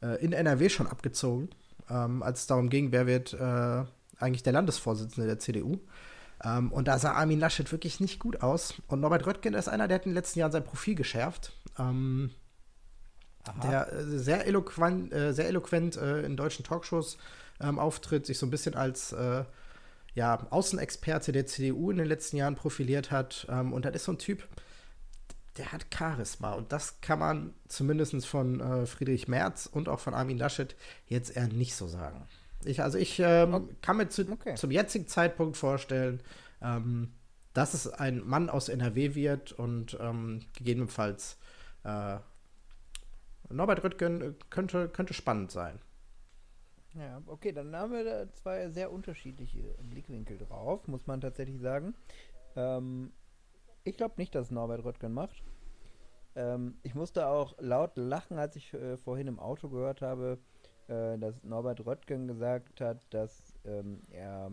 äh, in NRW schon abgezogen, ähm, als es darum ging, wer wird äh, eigentlich der Landesvorsitzende der CDU. Ähm, und da sah Armin Laschet wirklich nicht gut aus. Und Norbert Röttgen ist einer, der hat in den letzten Jahren sein Profil geschärft. Ähm, der äh, sehr eloquent, äh, sehr eloquent äh, in deutschen Talkshows ähm, auftritt, sich so ein bisschen als äh, ja, Außenexperte der CDU in den letzten Jahren profiliert hat. Ähm, und das ist so ein Typ, der hat Charisma. Und das kann man zumindest von äh, Friedrich Merz und auch von Armin Laschet jetzt eher nicht so sagen. Ich, also ich ähm, kann mir zu, Okay. zum jetzigen Zeitpunkt vorstellen, ähm, dass es ein Mann aus NRW wird und ähm, gegebenenfalls äh, Norbert Röttgen äh, könnte, könnte spannend sein. Ja, okay, dann haben wir da zwei sehr unterschiedliche Blickwinkel drauf, muss man tatsächlich sagen. Ähm, ich glaube nicht, dass Norbert Röttgen macht. Ähm, ich musste auch laut lachen, als ich äh, vorhin im Auto gehört habe, äh, dass Norbert Röttgen gesagt hat, dass ähm, er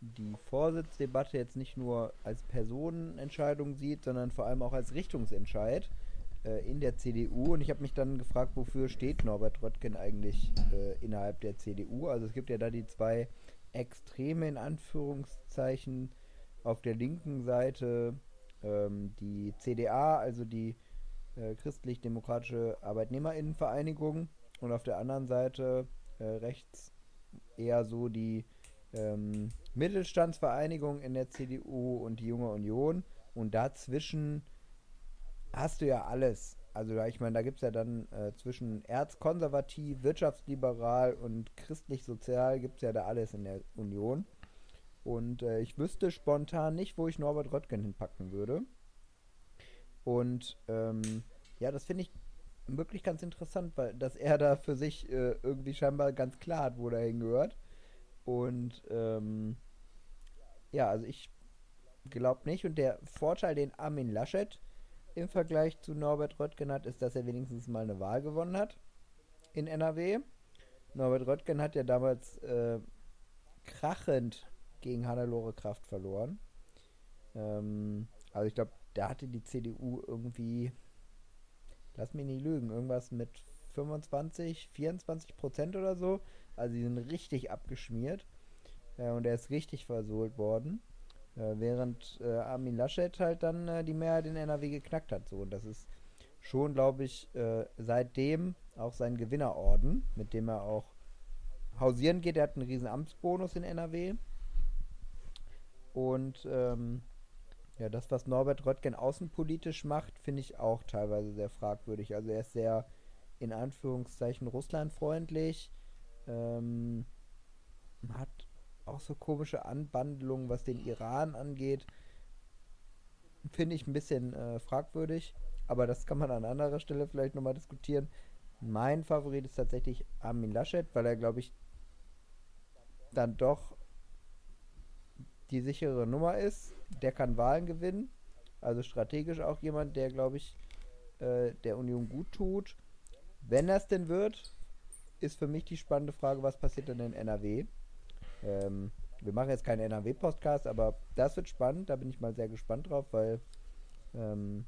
die Vorsitzdebatte jetzt nicht nur als Personenentscheidung sieht, sondern vor allem auch als Richtungsentscheid. äh, in der CDU und ich habe mich dann gefragt, wofür steht Norbert Röttgen eigentlich äh, innerhalb der CDU? Also es gibt ja da die zwei Extreme in Anführungszeichen auf der linken Seite ähm, die CDA, also die äh, christlich-demokratische Arbeitnehmerinnenvereinigung und auf der anderen Seite äh, rechts eher so die ähm, Mittelstandsvereinigung in der CDU und die Junge Union und dazwischen hast du ja alles. Also ich meine, da gibt es ja dann äh, zwischen erzkonservativ, wirtschaftsliberal und christlich-sozial gibt es ja da alles in der Union. Und äh, ich wüsste spontan nicht, wo ich Norbert Röttgen hinpacken würde. Und ähm, ja, das finde ich wirklich ganz interessant, weil dass er da für sich äh, irgendwie scheinbar ganz klar hat, wo er hingehört. Und ähm, ja, also ich glaube nicht. Und der Vorteil, den Armin Laschet im Vergleich zu Norbert Röttgen hat, ist, dass er wenigstens mal eine Wahl gewonnen hat in NRW. Norbert Röttgen hat ja damals äh, krachend gegen Hannelore Kraft verloren. Ähm, also ich glaube, da hatte die CDU irgendwie, lass mich nicht lügen, irgendwas mit 25, 24 Prozent oder so. Also die sind richtig abgeschmiert. Äh, und er ist richtig versohlt worden. Äh, während äh, Armin Laschet halt dann äh, die Mehrheit in NRW geknackt hat. So. Und das ist schon, glaube ich, äh, seitdem auch sein Gewinnerorden, mit dem er auch hausieren geht. Er hat einen riesen Amtsbonus in NRW. Und ähm, ja, das, was Norbert Röttgen außenpolitisch macht, finde ich auch teilweise sehr fragwürdig. Also er ist sehr in Anführungszeichen russlandfreundlich, ähm, hat auch so komische Anbandlungen, was den Iran angeht. Finde ich ein bisschen äh, fragwürdig, aber das kann man an anderer Stelle vielleicht nochmal diskutieren. Mein Favorit ist tatsächlich Armin Laschet, weil er, glaube ich, dann doch die sichere Nummer ist. Der kann Wahlen gewinnen. Also strategisch auch jemand, der, glaube ich, äh, der Union gut tut. Wenn das denn wird, ist für mich die spannende Frage, was passiert denn in NRW? Ähm, wir machen jetzt keinen NRW-Podcast, aber das wird spannend. Da bin ich mal sehr gespannt drauf, weil ähm,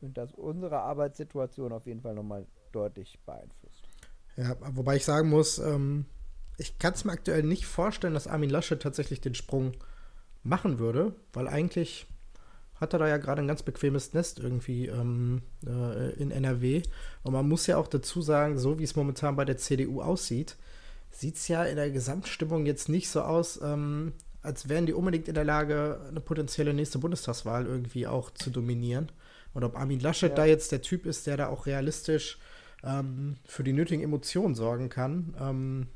das unsere Arbeitssituation auf jeden Fall nochmal deutlich beeinflusst. Ja, wobei ich sagen muss, ähm, ich kann es mir aktuell nicht vorstellen, dass Armin Laschet tatsächlich den Sprung machen würde, weil eigentlich hat er da ja gerade ein ganz bequemes Nest irgendwie ähm, äh, in NRW. Und man muss ja auch dazu sagen, so wie es momentan bei der CDU aussieht, sieht es ja in der Gesamtstimmung jetzt nicht so aus, ähm, als wären die unbedingt in der Lage, eine potenzielle nächste Bundestagswahl irgendwie auch zu dominieren. Und ob Armin Laschet ja. da jetzt der Typ ist, der da auch realistisch ähm, für die nötigen Emotionen sorgen kann, ähm,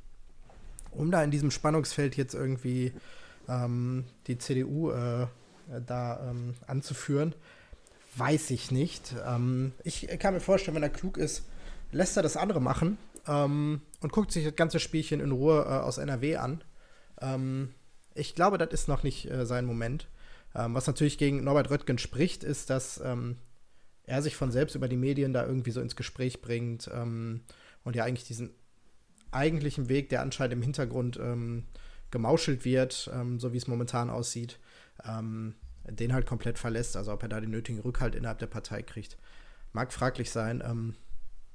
um da in diesem Spannungsfeld jetzt irgendwie ähm, die CDU äh, da ähm, anzuführen, weiß ich nicht. Ähm, ich kann mir vorstellen, wenn er klug ist, lässt er das andere machen ähm, und guckt sich das ganze Spielchen in Ruhe äh, aus NRW an. Ähm, ich glaube, das ist noch nicht äh, sein Moment. Ähm, was natürlich gegen Norbert Röttgen spricht, ist, dass er sich von selbst über die Medien da irgendwie so ins Gespräch bringt und ja eigentlich diesen eigentlichen Weg, der anscheinend im Hintergrund ähm, gemauschelt wird, ähm, so wie es momentan aussieht, ähm, den halt komplett verlässt. Also ob er da den nötigen Rückhalt innerhalb der Partei kriegt, mag fraglich sein. Ähm,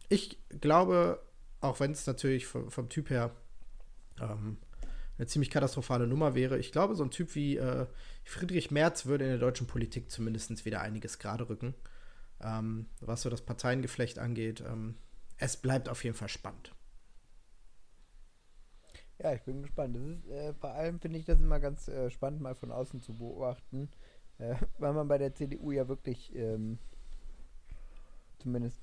ich glaube, auch wenn es natürlich vom, vom, Typ her ähm, eine ziemlich katastrophale Nummer wäre, ich glaube, so ein Typ wie äh, Friedrich Merz würde in der deutschen Politik zumindest wieder einiges gerade rücken. Ähm, was so das Parteiengeflecht angeht. Ähm, es bleibt auf jeden Fall spannend. Ja, ich bin gespannt. Das ist, äh, vor allem finde ich das immer ganz äh, spannend, mal von außen zu beobachten, äh, <laughs> weil man bei der CDU ja wirklich, ähm, zumindest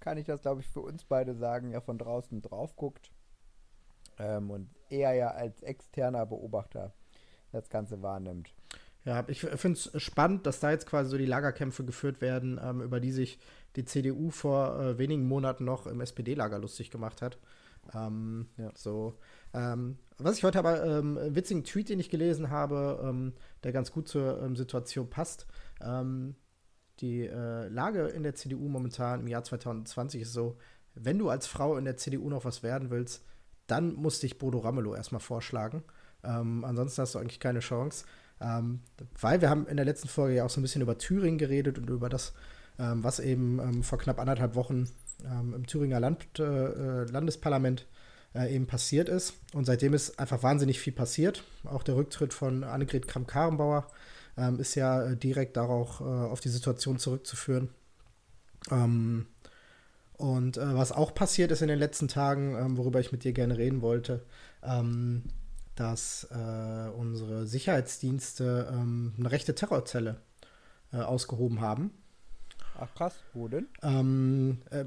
kann ich das, glaube ich, für uns beide sagen, ja von draußen drauf guckt ähm, und eher ja als externer Beobachter das Ganze wahrnimmt. Ja, ich finde es spannend, dass da jetzt quasi so die Lagerkämpfe geführt werden, ähm, über die sich die CDU vor äh, wenigen Monaten noch im SPD-Lager lustig gemacht hat. Ähm, ja. So. Ähm, was ich heute aber, ähm, witzigen Tweet, den ich gelesen habe, ähm, der ganz gut zur ähm, Situation passt. Ähm, die äh, Lage in der CDU momentan im Jahr 2020 ist so, wenn du als Frau in der CDU noch was werden willst, dann muss dich Bodo Ramelow erstmal vorschlagen. ansonsten hast du eigentlich keine Chance. weil wir haben in der letzten Folge ja auch so ein bisschen über Thüringen geredet und über das, ähm, was eben ähm, vor knapp anderthalb Wochen ähm, im Thüringer Land, äh, äh, Landesparlament äh, eben passiert ist. Und seitdem ist einfach wahnsinnig viel passiert. Auch der Rücktritt von Annegret Kramp-Karrenbauer ähm, ist ja äh, direkt darauf äh, auf die Situation zurückzuführen. Ähm, und äh, was auch passiert ist in den letzten Tagen, ähm, worüber ich mit dir gerne reden wollte, ähm, dass äh, unsere Sicherheitsdienste ähm, eine rechte Terrorzelle äh, ausgehoben haben. Ach krass, wo denn? Ähm, äh,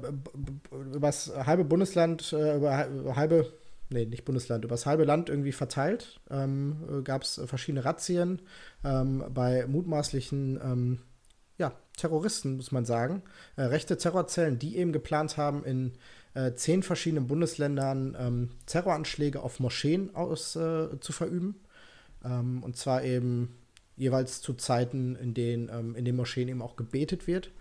über das halbe Bundesland, äh, über halbe, nee, nicht Bundesland, über das halbe Land irgendwie verteilt ähm, äh, gab es verschiedene Razzien ähm, bei mutmaßlichen ähm, ja, Terroristen, muss man sagen. Äh, rechte Terrorzellen, die eben geplant haben, in äh, zehn verschiedenen Bundesländern ähm, Terroranschläge auf Moscheen aus, äh, zu verüben. Ähm, und zwar eben jeweils zu Zeiten, in denen in den Moscheen eben auch gebetet wird.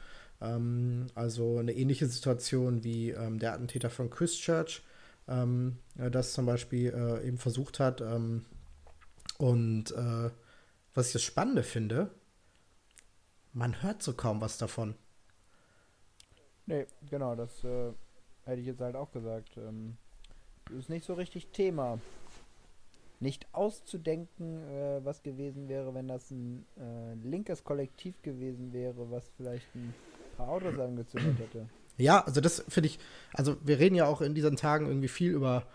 Ähm, also eine ähnliche Situation wie ähm, der Attentäter von Christchurch, ähm, das zum Beispiel äh, eben versucht hat. und äh, was ich das Spannende finde, man hört so kaum was davon. Nee, genau, das äh, hätte ich jetzt halt auch gesagt. Ähm, ist nicht so richtig Thema. Nicht auszudenken, äh, was gewesen wäre, wenn das ein äh, linkes Kollektiv gewesen wäre, was vielleicht ein paar Autos angezündet hätte. Ja, also das finde ich, also wir reden ja auch in diesen Tagen irgendwie viel über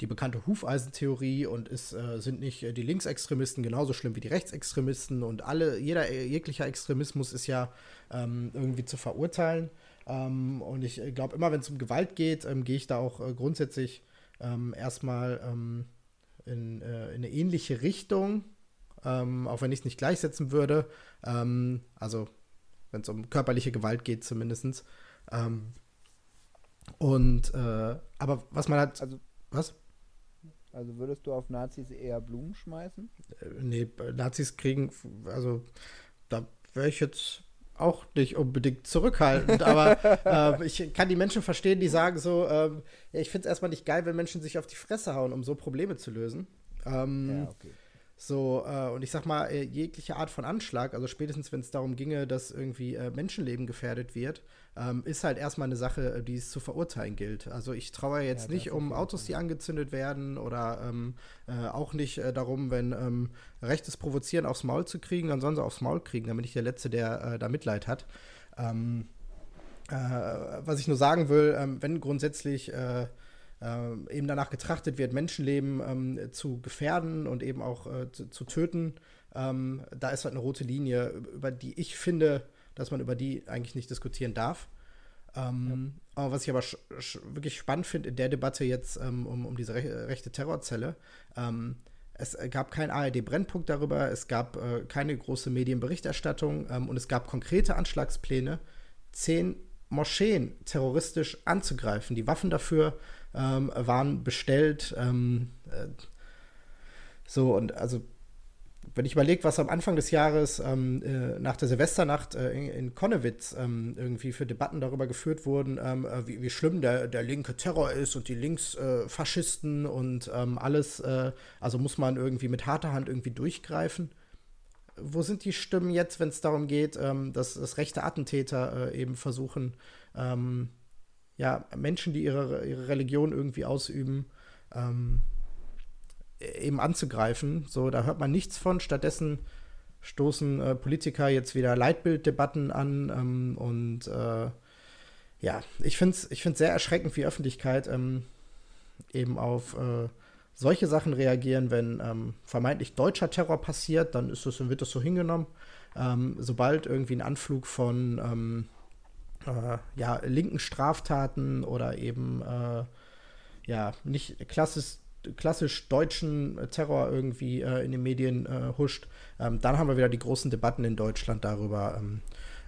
die bekannte Hufeisentheorie und ist, äh, sind nicht äh, die Linksextremisten genauso schlimm wie die Rechtsextremisten und alle, jeder, äh, jeglicher Extremismus ist ja ähm, irgendwie zu verurteilen. Ähm, und ich äh, glaube, immer wenn es um Gewalt geht, ähm, gehe ich da auch äh, grundsätzlich ähm, erstmal ähm, in, äh, in, eine ähnliche Richtung, ähm, auch wenn ich es nicht gleichsetzen würde. also wenn es um körperliche Gewalt geht, zumindest. und aber was man hat. Also, was? Also würdest du auf Nazis eher Blumen schmeißen? Äh, nee, Nazis kriegen, also da wäre ich jetzt auch nicht unbedingt zurückhaltend, <laughs> aber äh, ich kann die Menschen verstehen, die sagen so, äh, ja, ich finde es erstmal nicht geil, wenn Menschen sich auf die Fresse hauen, um so Probleme zu lösen. Ähm, ja, okay. So, äh, und ich sag mal, äh, jegliche Art von Anschlag, also spätestens wenn es darum ginge, dass irgendwie äh, Menschenleben gefährdet wird, ähm, ist halt erstmal eine Sache, äh, die es zu verurteilen gilt. Also ich traue jetzt ja, nicht um Autos, die angezündet werden oder ähm, äh, auch nicht darum, wenn ähm, rechtes Provozieren aufs Maul zu kriegen, dann sollen sie aufs Maul kriegen, damit ich der Letzte, der da Mitleid hat. Ähm, was ich nur sagen will, ähm, wenn grundsätzlich äh, eben danach getrachtet wird, Menschenleben ähm, zu gefährden und eben auch äh, zu, zu, töten, ähm, da ist halt eine rote Linie, über die ich finde, dass man über die eigentlich nicht diskutieren darf. Ähm, ja. Was ich aber wirklich spannend finde in der Debatte jetzt ähm, um, um diese re rechte Terrorzelle, ähm, es gab keinen ARD-Brennpunkt darüber, es gab äh, keine große Medienberichterstattung ähm, und es gab konkrete Anschlagspläne, zehn Moscheen terroristisch anzugreifen. Die Waffen dafür ähm, waren bestellt. Ähm, äh, so, und also, wenn ich überlege, was am Anfang des Jahres ähm, äh, nach der Silvesternacht äh, in, in, Konnewitz ähm, irgendwie für Debatten darüber geführt wurden, ähm, äh, wie, wie, schlimm der, der linke Terror ist und die Linksfaschisten und ähm, alles, äh, also muss man irgendwie mit harter Hand irgendwie durchgreifen wo sind die Stimmen jetzt, wenn es darum geht, ähm, dass, dass rechte Attentäter äh, eben versuchen, ähm, ja, Menschen, die ihre, ihre Religion irgendwie ausüben, ähm, eben anzugreifen. So, da hört man nichts von. Stattdessen stoßen äh, Politiker jetzt wieder Leitbilddebatten an ähm, und äh, ja, ich finde es ich find's sehr erschreckend, wie Öffentlichkeit ähm, eben auf äh, solche Sachen reagieren, wenn ähm, vermeintlich deutscher Terror passiert, dann ist das, wird das so hingenommen. Ähm, sobald irgendwie ein Anflug von ähm, äh, ja, linken Straftaten oder eben äh, ja nicht klassisch, klassisch deutschen Terror irgendwie äh, in den Medien äh, huscht, ähm, dann haben wir wieder die großen Debatten in Deutschland darüber, ähm,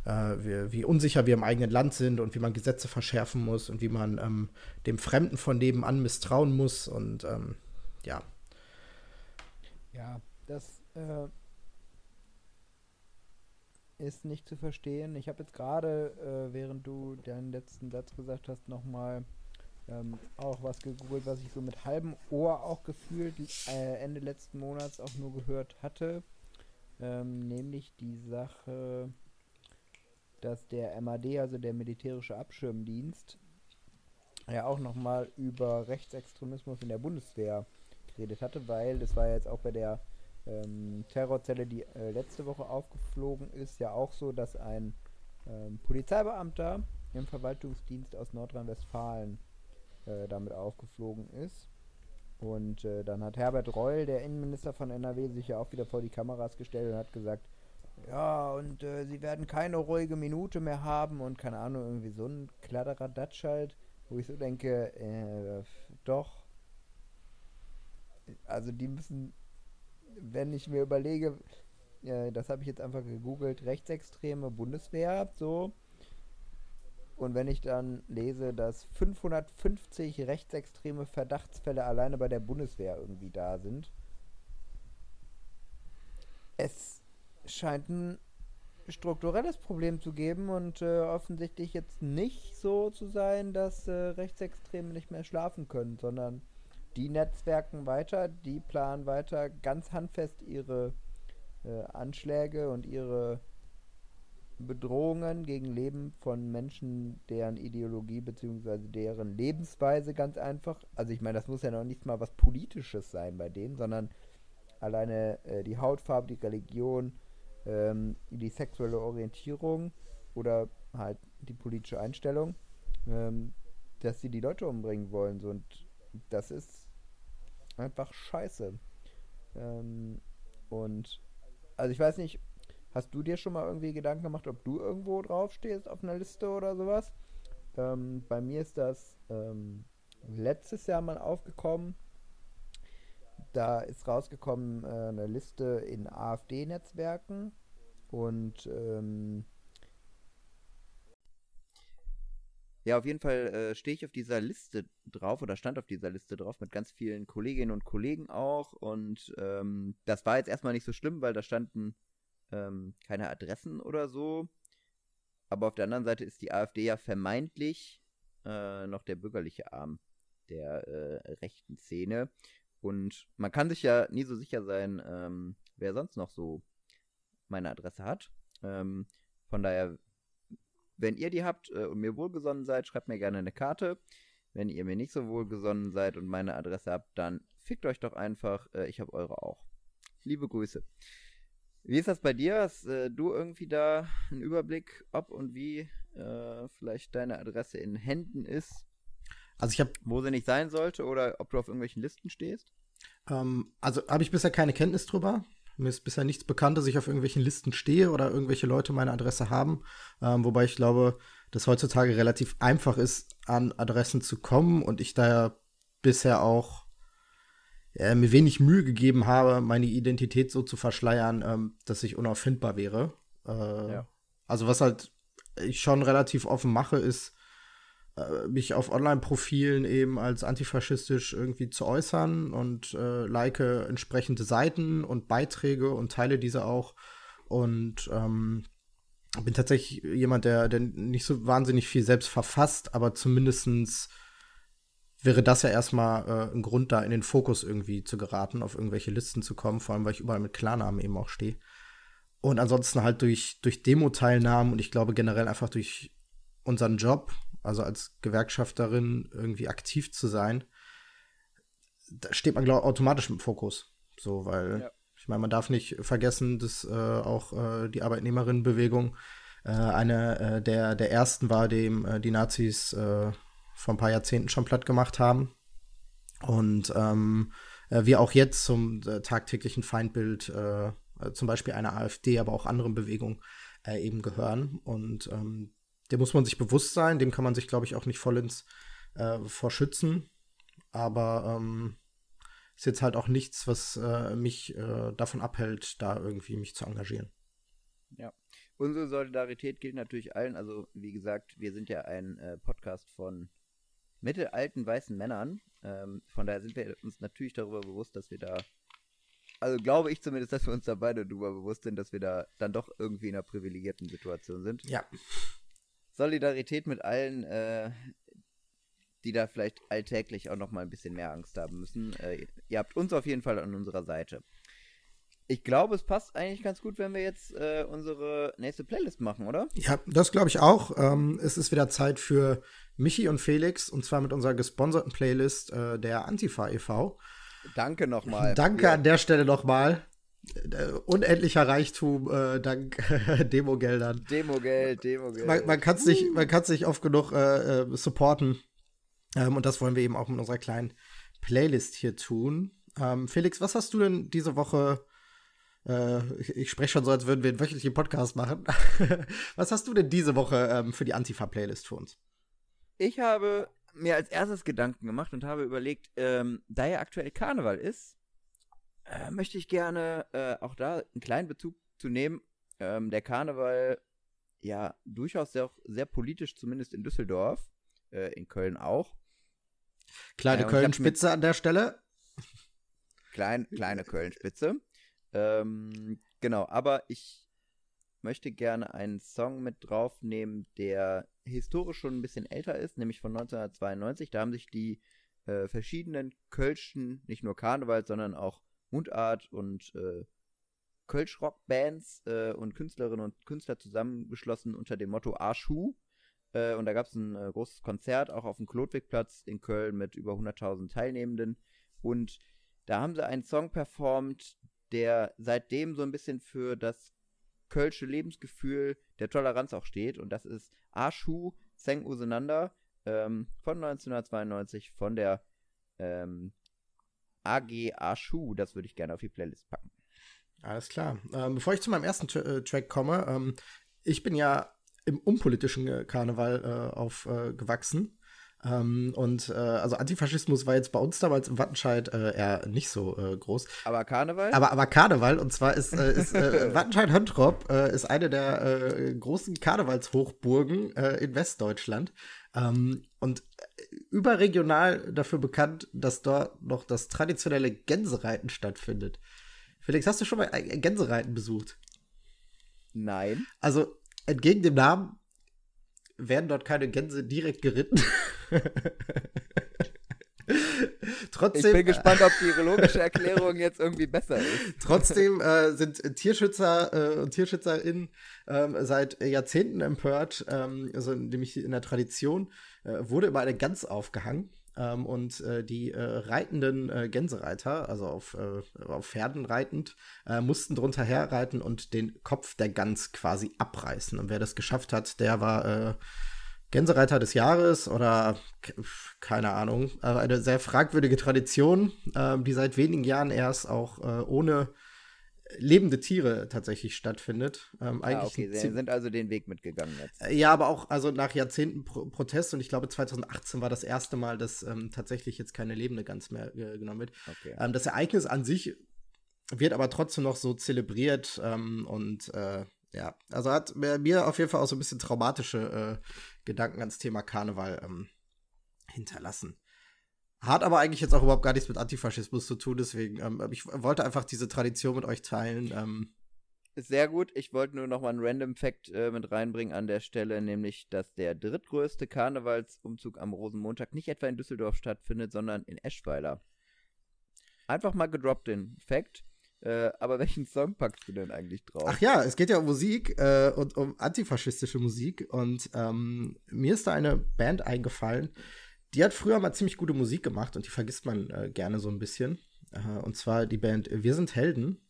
äh, wie, wie, unsicher wir im eigenen Land sind und wie man Gesetze verschärfen muss und wie man ähm, dem Fremden von nebenan misstrauen muss und ja. Ja, das äh, ist nicht zu verstehen. Ich habe jetzt gerade, äh, während du deinen letzten Satz gesagt hast, nochmal ähm, auch was gegoogelt, was ich so mit halbem Ohr auch gefühlt äh, Ende letzten Monats auch nur gehört hatte. Ähm, nämlich die Sache dass der MAD, also der militärische Abschirmdienst, ja auch nochmal über Rechtsextremismus in der Bundeswehr geredet hatte, weil das war jetzt auch bei der ähm, Terrorzelle, die äh, letzte Woche aufgeflogen ist, ja auch so, dass ein ähm, Polizeibeamter im Verwaltungsdienst aus Nordrhein-Westfalen äh, damit aufgeflogen ist. Und äh, dann hat Herbert Reul, der Innenminister von NRW, sich ja auch wieder vor die Kameras gestellt und hat gesagt, ja, und äh, sie werden keine ruhige Minute mehr haben und keine Ahnung, irgendwie so ein Kladderadatsch halt, wo ich so denke, äh, doch. Also die müssen, wenn ich mir überlege, äh, das habe ich jetzt einfach gegoogelt, rechtsextreme Bundeswehr, so. Und wenn ich dann lese, dass 550 rechtsextreme Verdachtsfälle alleine bei der Bundeswehr irgendwie da sind, es scheint ein strukturelles Problem zu geben und äh, offensichtlich jetzt nicht so zu sein, dass äh, Rechtsextreme nicht mehr schlafen können, sondern die netzwerken weiter, die planen weiter ganz handfest ihre äh, Anschläge und ihre Bedrohungen gegen Leben von Menschen, deren Ideologie bzw. deren Lebensweise ganz einfach, also ich meine, das muss ja noch nicht mal was Politisches sein bei denen, sondern alleine äh, die Hautfarbe, die Religion, ähm, die sexuelle Orientierung oder halt die politische Einstellung, ähm, dass sie die Leute umbringen wollen. So, und das ist einfach scheiße. Ähm, und also ich weiß nicht, hast du dir schon mal irgendwie Gedanken gemacht, ob du irgendwo draufstehst auf einer Liste oder sowas? Ähm, bei mir ist das ähm, letztes Jahr mal aufgekommen. Da ist rausgekommen äh, eine Liste in AfD-Netzwerken und ähm, ja, auf jeden Fall äh, stehe ich auf dieser Liste drauf oder stand auf dieser Liste drauf mit ganz vielen Kolleginnen und Kollegen auch. Und ähm, das war jetzt erstmal nicht so schlimm, weil da standen ähm, keine Adressen oder so. Aber auf der anderen Seite ist die AfD ja vermeintlich äh, noch der bürgerliche Arm der äh, rechten Szene. Und man kann sich ja nie so sicher sein, ähm, wer sonst noch so meine Adresse hat. Ähm, von daher wenn ihr die habt äh, und mir wohlgesonnen seid, schreibt mir gerne eine Karte. Wenn ihr mir nicht so wohlgesonnen seid und meine Adresse habt, dann fickt euch doch einfach. Äh, ich habe eure auch. Liebe Grüße. Wie ist das bei dir? Hast äh, du irgendwie da einen Überblick, ob und wie äh, vielleicht deine Adresse in Händen ist? Also ich habe, wo sie nicht sein sollte oder ob du auf irgendwelchen Listen stehst? Ähm, also habe ich bisher keine Kenntnis drüber. Mir ist bisher nichts bekannt, dass ich auf irgendwelchen Listen stehe oder irgendwelche Leute meine Adresse haben. Ähm, wobei ich glaube, dass heutzutage relativ einfach ist, an Adressen zu kommen und ich daher bisher auch äh, mir wenig Mühe gegeben habe, meine Identität so zu verschleiern, ähm, dass ich unauffindbar wäre. Äh, ja. Also was halt ich schon relativ offen mache, ist mich auf Online-Profilen eben als antifaschistisch irgendwie zu äußern und äh, like entsprechende Seiten und Beiträge und teile diese auch. Und ähm, bin tatsächlich jemand, der, der nicht so wahnsinnig viel selbst verfasst, aber zumindestens wäre das ja erstmal äh, ein Grund, da in den Fokus irgendwie zu geraten, auf irgendwelche Listen zu kommen, vor allem weil ich überall mit Klarnamen eben auch stehe. Und ansonsten halt durch, durch Demo-Teilnahmen und ich glaube generell einfach durch unseren Job also als Gewerkschafterin irgendwie aktiv zu sein, da steht man, glaube ich, automatisch im Fokus. So, weil ja. ich meine, man darf nicht vergessen, dass äh, auch äh, die Arbeitnehmerinnenbewegung äh, eine äh, der, der ersten war, dem äh, die Nazis äh, vor ein paar Jahrzehnten schon platt gemacht haben. Und ähm, wir auch jetzt zum tagtäglichen Feindbild zum Beispiel einer AfD, aber auch anderen Bewegungen eben gehören. Und ähm, dem muss man sich bewusst sein, dem kann man sich, glaube ich, auch nicht vollends äh, vorschützen. Aber ähm, ist jetzt halt auch nichts, was äh, mich äh, davon abhält, da irgendwie mich zu engagieren. Ja. Unsere Solidarität gilt natürlich allen. Also, wie gesagt, wir sind ja ein äh, Podcast von mittelalten weißen Männern. Ähm, von daher sind wir uns natürlich darüber bewusst, dass wir da, also glaube ich zumindest, dass wir uns da beide darüber bewusst sind, dass wir da dann doch irgendwie in einer privilegierten Situation sind. Ja. Solidarität mit allen, äh, die da vielleicht alltäglich auch noch mal ein bisschen mehr Angst haben müssen. Äh, ihr habt uns auf jeden Fall an unserer Seite. ich glaube, es passt eigentlich ganz gut, wenn wir jetzt äh, unsere nächste Playlist machen, oder? Ja, das glaube ich auch. Ähm, es ist wieder Zeit für Michi und Felix und zwar mit unserer gesponserten Playlist äh, der Antifa e.V. Danke nochmal. Danke Ja. an der Stelle nochmal. Äh, unendlicher Reichtum äh, dank <laughs> Demogeldern. Demogeld, Demogeld. Man, man kann es nicht, man kann's nicht oft genug äh, äh, supporten. Ähm, und das wollen wir eben auch mit unserer kleinen Playlist hier tun. Ähm, Felix, was hast du denn diese Woche? Äh, ich ich spreche schon so, als würden wir einen wöchentlichen Podcast machen. <laughs> was hast du denn diese Woche ähm, für die Antifa-Playlist für uns? Ich habe mir als erstes Gedanken gemacht und habe überlegt, ähm, da ja aktuell Karneval ist, äh, möchte ich gerne äh, auch da einen kleinen Bezug zu nehmen. Ähm, der Karneval, ja, durchaus sehr, sehr politisch, zumindest in Düsseldorf, äh, in Köln auch. Kleine hab's Köln-Spitze an der Stelle. Klein, kleine Köln-Spitze. Ähm, genau, aber ich möchte gerne einen Song mit draufnehmen, der historisch schon ein bisschen älter ist, nämlich von 1992. Da haben sich die äh, verschiedenen Kölschen, nicht nur Karneval, sondern auch Mundart und äh, Kölsch-Rock-Bands äh, und Künstlerinnen und Künstler zusammengeschlossen unter dem Motto Arschu. Äh, und da gab es ein äh, großes Konzert auch auf dem Klotwigplatz in Köln mit über 100.000 Teilnehmenden. Und da haben sie einen Song performt, der seitdem so ein bisschen für das kölsche Lebensgefühl der Toleranz auch steht. Und das ist Arschu Zeng Usenander ähm, von 1992 von der ähm, AG Arschu. Das würde ich gerne auf die Playlist packen. Alles klar. Ähm, bevor ich zu meinem ersten Tra äh, Track komme, ähm, ich bin ja im unpolitischen äh, Karneval äh, aufgewachsen. Ähm, und äh, also Antifaschismus war jetzt bei uns damals im Wattenscheid äh, eher nicht so äh, groß. Aber Karneval? Aber, aber Karneval, und zwar ist, äh, ist äh, <laughs> Wattenscheid-Höntrop äh, ist eine der äh, großen Karnevalshochburgen äh, in Westdeutschland. Ähm, und äh, überregional dafür bekannt, dass dort noch das traditionelle Gänsereiten stattfindet. Felix, hast du schon mal ein Gänsereiten besucht? Nein. Also, entgegen dem Namen werden dort keine Gänse direkt geritten. <laughs> Trotzdem, Ich bin gespannt, ob die logische Erklärung jetzt irgendwie besser ist. <laughs> Trotzdem äh, sind Tierschützer äh, und Tierschützerinnen ähm, seit Jahrzehnten empört, ähm, also nämlich in der Tradition äh, wurde immer eine Gans aufgehangen. Ähm, und äh, die äh, reitenden äh, Gänsereiter, also auf, äh, auf Pferden reitend, äh, mussten drunter herreiten und den Kopf der Gans quasi abreißen. Und wer das geschafft hat, der war äh, Gänsereiter des Jahres oder ke- keine Ahnung. Aber eine sehr fragwürdige Tradition, ähm, die seit wenigen Jahren erst auch ohne lebende Tiere tatsächlich stattfindet. Ähm, Ah, okay, sie sind also den Weg mitgegangen jetzt. äh, ja, aber auch also nach Jahrzehnten Pro Protest und ich glaube 2018 war das erste Mal, dass ähm, tatsächlich jetzt keine lebende Gans mehr äh, genommen wird. Okay. Ähm, das Ereignis an sich wird aber trotzdem noch so zelebriert ähm, und äh, ja, also hat mir, mir auf jeden Fall auch so ein bisschen traumatische äh, Gedanken ans Thema Karneval ähm, hinterlassen. Hat aber eigentlich jetzt auch überhaupt gar nichts mit Antifaschismus zu tun, deswegen, ähm, ich wollte einfach diese Tradition mit euch teilen. Ähm, sehr gut. Ich wollte nur noch mal einen Random Fact äh, mit reinbringen an der Stelle, nämlich, dass der drittgrößte Karnevalsumzug am Rosenmontag nicht etwa in Düsseldorf stattfindet, sondern in Eschweiler. Einfach mal gedroppt den Fact. Äh, aber <laughs> welchen Song packst du denn eigentlich drauf? Ach ja, es geht ja um Musik äh, und um antifaschistische Musik. Und ähm, mir ist da eine Band eingefallen, die hat früher mal ziemlich gute Musik gemacht und die vergisst man äh, gerne so ein bisschen. Äh, und zwar die Band Wir sind Helden.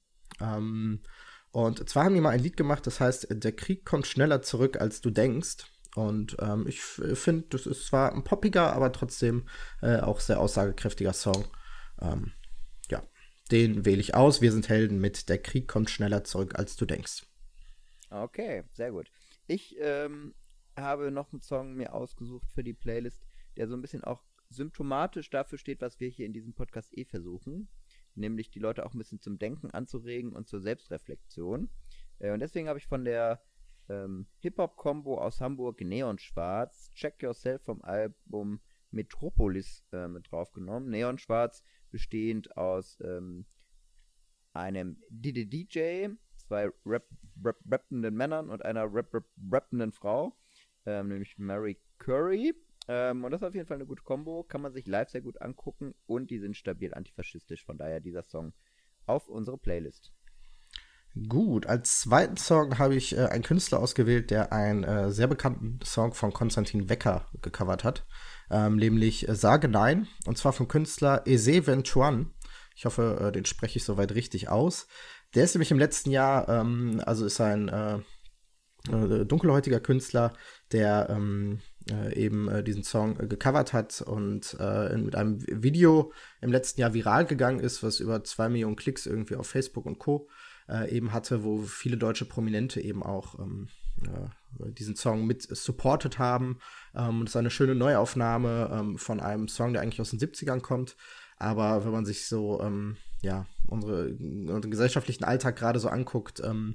Ähm, und zwar haben die mal ein Lied gemacht, das heißt, der Krieg kommt schneller zurück, als du denkst. Und ähm, ich finde, das ist zwar ein poppiger, aber trotzdem äh, auch sehr aussagekräftiger Song. Ähm, ja, den wähle ich aus. Wir sind Helden mit Der Krieg kommt schneller zurück, als du denkst. Okay, sehr gut. Ich ähm, habe noch einen Song mir ausgesucht für die Playlist, der so ein bisschen auch symptomatisch dafür steht, was wir hier in diesem Podcast eh versuchen. Nämlich die Leute auch ein bisschen zum Denken anzuregen und zur Selbstreflexion. Äh, und deswegen habe ich von der ähm, Hip-Hop-Kombo aus Hamburg Neon Schwarz Check Yourself vom Album Metropolis äh, mit draufgenommen. Neon Schwarz bestehend aus ähm, einem DJ, zwei rap, rap, rappenden Männern und einer rap, rappenden Frau, ähm, nämlich Mary Curry. Ähm, und das ist auf jeden Fall eine gute Kombo, kann man sich live sehr gut angucken und die sind stabil antifaschistisch, von daher dieser Song auf unsere Playlist. Gut, als zweiten Song habe ich äh, einen Künstler ausgewählt, der einen äh, sehr bekannten Song von Konstantin Wecker gecovert hat, ähm, nämlich äh, Sage Nein, und zwar vom Künstler Eze Ventuan. Ich hoffe, äh, den spreche ich soweit richtig aus. Der ist nämlich im letzten Jahr, ähm, also ist ein äh, äh, dunkelhäutiger Künstler, der ähm, äh, eben äh, diesen Song äh, gecovert hat und äh, mit einem Video im letzten Jahr viral gegangen ist, was über zwei Millionen Klicks irgendwie auf Facebook und Co. Äh, eben hatte, wo viele deutsche Prominente eben auch ähm, diesen Song mit supportet haben. Ähm, das ist eine schöne Neuaufnahme ähm, von einem Song, der eigentlich aus den 70ern kommt. Aber wenn man sich so, ähm, ja, unsere, unseren gesellschaftlichen Alltag gerade so anguckt, ähm,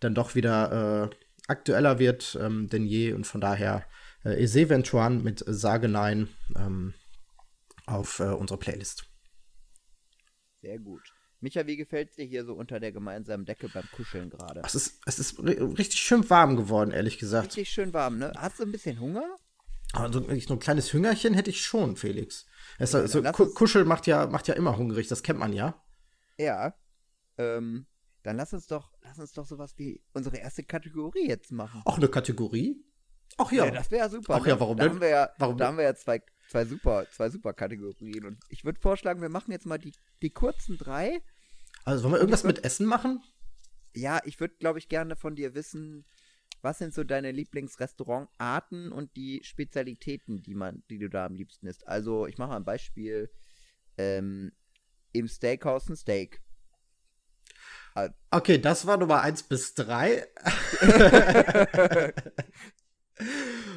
dann doch wieder aktueller wird ähm, denn je und von daher äh, Ese Ventuan mit Sage Nein ähm, auf äh, unserer Playlist. Sehr gut. Micha, wie gefällt es dir hier so unter der gemeinsamen Decke beim Kuscheln gerade? Es ist, es ist richtig schön warm geworden, ehrlich gesagt. Richtig schön warm, ne? Hast du ein bisschen Hunger? Also so ein kleines Hüngerchen hätte ich schon, Felix. Es, ja, also, Kuscheln macht ja, macht ja immer hungrig, das kennt man ja. Ja. Ähm, dann lass uns doch, lass uns doch sowas wie unsere erste Kategorie jetzt machen. Auch eine Kategorie? Ach ja. ja das wäre super. Ach ne? ja, warum da denn? Haben wir ja, warum da haben wir ja zwei, zwei super, zwei super Kategorien. Und ich würde vorschlagen, wir machen jetzt mal die, die kurzen drei. Also wollen wir irgendwas würd, mit Essen machen? Ja, ich würde, glaube ich, gerne von dir wissen, was sind so deine Lieblingsrestaurantarten und die Spezialitäten, die man, die du da am liebsten isst? Also, ich mache mal ein Beispiel. Ähm, Im Steakhouse ein Steak. Okay, das war Nummer 1 bis 3. <laughs> <laughs>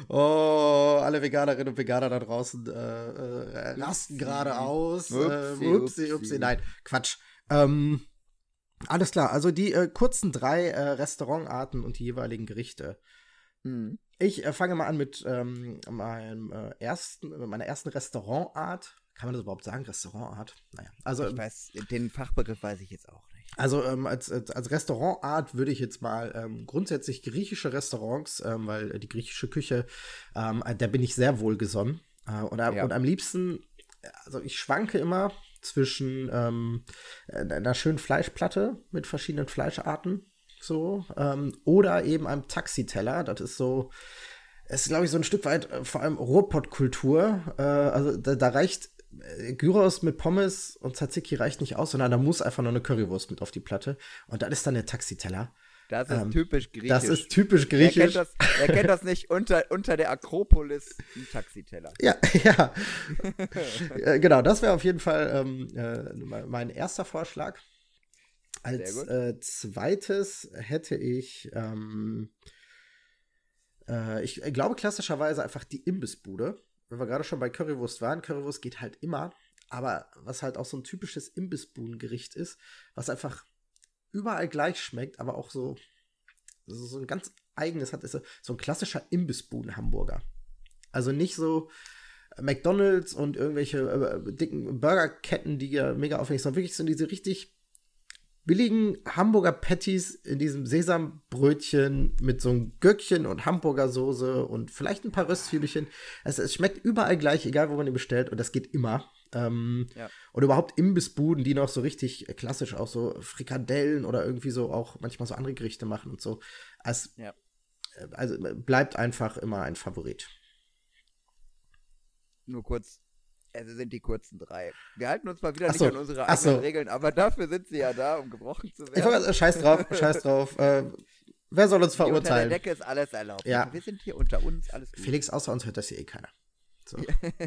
oh, alle Veganerinnen und Veganer da draußen äh, äh, rasten gerade aus. Upsi, äh, upsi, upsi, Nein, Quatsch. Ähm, alles klar, also die äh, kurzen drei äh, Restaurantarten und die jeweiligen Gerichte. Hm. Ich äh, fange mal an mit ähm, meinem ersten, meiner ersten Restaurantart. Kann man das überhaupt sagen, Restaurantart? Naja, also. Ich weiß, den Fachbegriff weiß ich jetzt auch. Also ähm, als, als, als Restaurantart würde ich jetzt mal ähm, grundsätzlich griechische Restaurants, ähm, weil die griechische Küche, ähm, da bin ich sehr wohlgesonnen. Äh, und, ja. und am liebsten, also ich schwanke immer zwischen ähm, einer schönen Fleischplatte mit verschiedenen Fleischarten, so, ähm, oder eben einem Taxiteller. Das ist so, es ist, glaube ich, so ein Stück weit äh, vor allem Ruhrpottkultur. Äh, also da, da reicht äh, Gyros mit Pommes und Tzatziki reicht nicht aus, sondern da muss einfach noch eine Currywurst mit auf die Platte. Und das ist dann der Taxiteller. Das ist ähm, typisch griechisch. Das ist typisch griechisch. Wer kennt das, wer kennt das nicht unter, unter der Akropolis, ein Taxiteller? Ja, <laughs> ja. <laughs> Äh, genau, das wäre auf jeden Fall ähm, äh, mein erster Vorschlag. Als äh, zweites hätte ich, ähm, äh, ich glaube klassischerweise einfach die Imbissbude wenn wir gerade schon bei Currywurst waren, Currywurst geht halt immer, aber was halt auch so ein typisches Imbissbudengericht ist, was einfach überall gleich schmeckt, aber auch so, so ein ganz eigenes hat, ist so ein klassischer Imbissbuden-Hamburger. Also nicht so McDonalds und irgendwelche äh, dicken Burgerketten, die ja mega aufwendig sind, sondern wirklich so diese richtig billigen Hamburger Patties in diesem Sesambrötchen mit so einem Göckchen und Hamburgersoße und vielleicht ein paar Röstzwiebelchen. Also es schmeckt überall gleich, egal wo man die bestellt und das geht immer. Ähm, ja. Und überhaupt Imbissbuden, die noch so richtig klassisch auch so Frikadellen oder irgendwie so auch manchmal so andere Gerichte machen und so. Also, ja. also bleibt einfach immer ein Favorit. Nur kurz es sind die kurzen drei. Wir halten uns mal wieder Ach nicht so. an unsere eigenen so. Regeln, aber dafür sind sie ja da, um gebrochen zu werden. Ich wollte, scheiß drauf, scheiß drauf. <laughs> Äh, wer soll uns verurteilen? Unter der Decke ist alles erlaubt. Ja. Wir sind hier unter uns, alles gut. Felix, außer uns hört das hier eh keiner. So.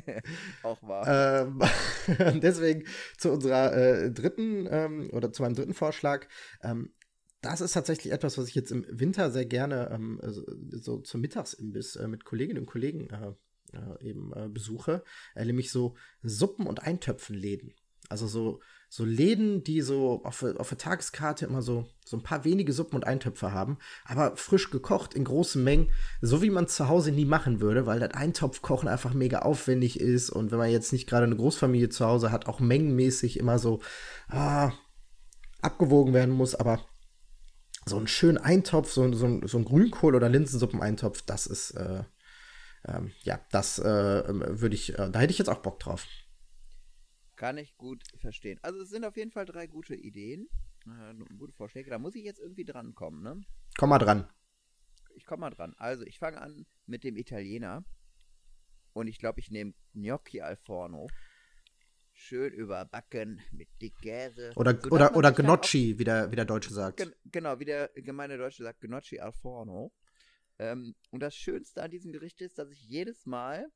<laughs> Auch wahr. Ähm, <laughs> deswegen zu unserer äh, dritten ähm, oder zu meinem dritten Vorschlag. Ähm, das ist tatsächlich etwas, was ich jetzt im Winter sehr gerne ähm, so, so zum Mittagsimbiss äh, mit Kolleginnen und Kollegen äh, äh, eben äh, besuche, äh, nämlich so Suppen- und Eintöpfenläden. Also so, so Läden, die so auf, auf der Tageskarte immer so, so ein paar wenige Suppen und Eintöpfe haben, aber frisch gekocht in großen Mengen, so wie man zu Hause nie machen würde, weil das Eintopfkochen einfach mega aufwendig ist und wenn man jetzt nicht gerade eine Großfamilie zu Hause hat, auch mengenmäßig immer so ah, abgewogen werden muss, aber so einen schönen Eintopf, so, so, so ein Grünkohl- oder Linsensuppeneintopf, das ist, äh, ähm, ja, das äh, würde ich, äh, da hätte ich jetzt auch Bock drauf. Kann ich gut verstehen. Also es sind auf jeden Fall drei gute Ideen, äh, gute Vorschläge. Da muss ich jetzt irgendwie drankommen, ne? Komm mal dran. Ich komme mal dran. Also ich fange an mit dem Italiener. Und ich glaube, ich nehme Gnocchi al Forno. Schön überbacken mit dick Käse. Oder, oder, oder dann Gnocchi, wie der, wie der Deutsche sagt. Gen genau, wie der gemeine Deutsche sagt, Gnocchi al Forno. Ähm, und das Schönste an diesem Gericht ist, dass ich jedes Mal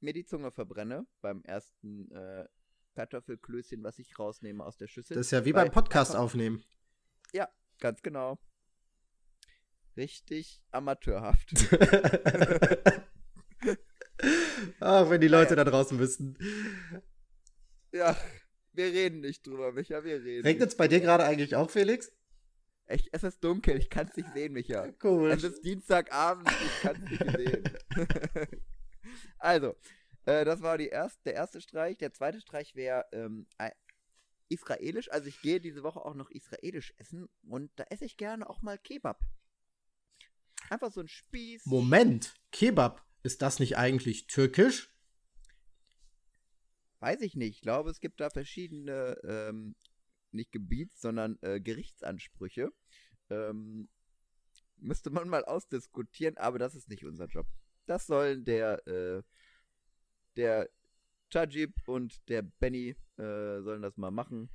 mir die Zunge verbrenne beim ersten äh, Kartoffelklößchen, was ich rausnehme aus der Schüssel. Das ist ja wie beim Podcast aufnehmen. Ja, ganz genau. Richtig amateurhaft. <laughs> Ach, wenn die Leute da draußen wüssten. ja, wir reden nicht drüber, Micha, wir reden. Regnet es bei dir gerade eigentlich auch, Felix? Echt, es ist dunkel, ich kann es nicht sehen, Micha. Cool. Es ist Dienstagabend, ich kann es nicht sehen. <laughs> also, äh, das war die erst, der erste Streich. Der zweite Streich wäre ähm, israelisch. Also ich gehe diese Woche auch noch israelisch essen und da esse ich gerne auch mal Kebab. Einfach so ein Spieß. Moment, Kebab, ist das nicht eigentlich türkisch? Weiß ich nicht. Ich glaube, es gibt da verschiedene, ähm, nicht Gebiets, sondern äh, Gerichtsansprüche. Ähm, müsste man mal ausdiskutieren, aber das ist nicht unser Job. Das sollen der, äh, der Tajib und der Benny äh, sollen das mal machen.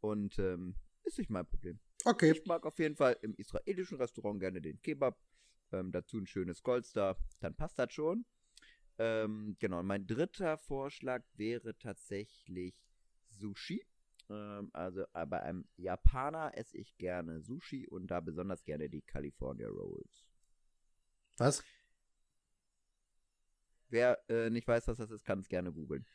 Und ähm, ist nicht mein Problem. Okay. Ich mag auf jeden Fall im israelischen Restaurant gerne den Kebab. Ähm, dazu ein schönes Goldstar. Dann passt das schon. Ähm, genau, mein dritter Vorschlag wäre tatsächlich Sushi. Ähm, also äh, bei einem Japaner esse ich gerne Sushi und da besonders gerne die California Rolls. Was? Wer äh, nicht weiß, was das ist, kann es gerne googeln.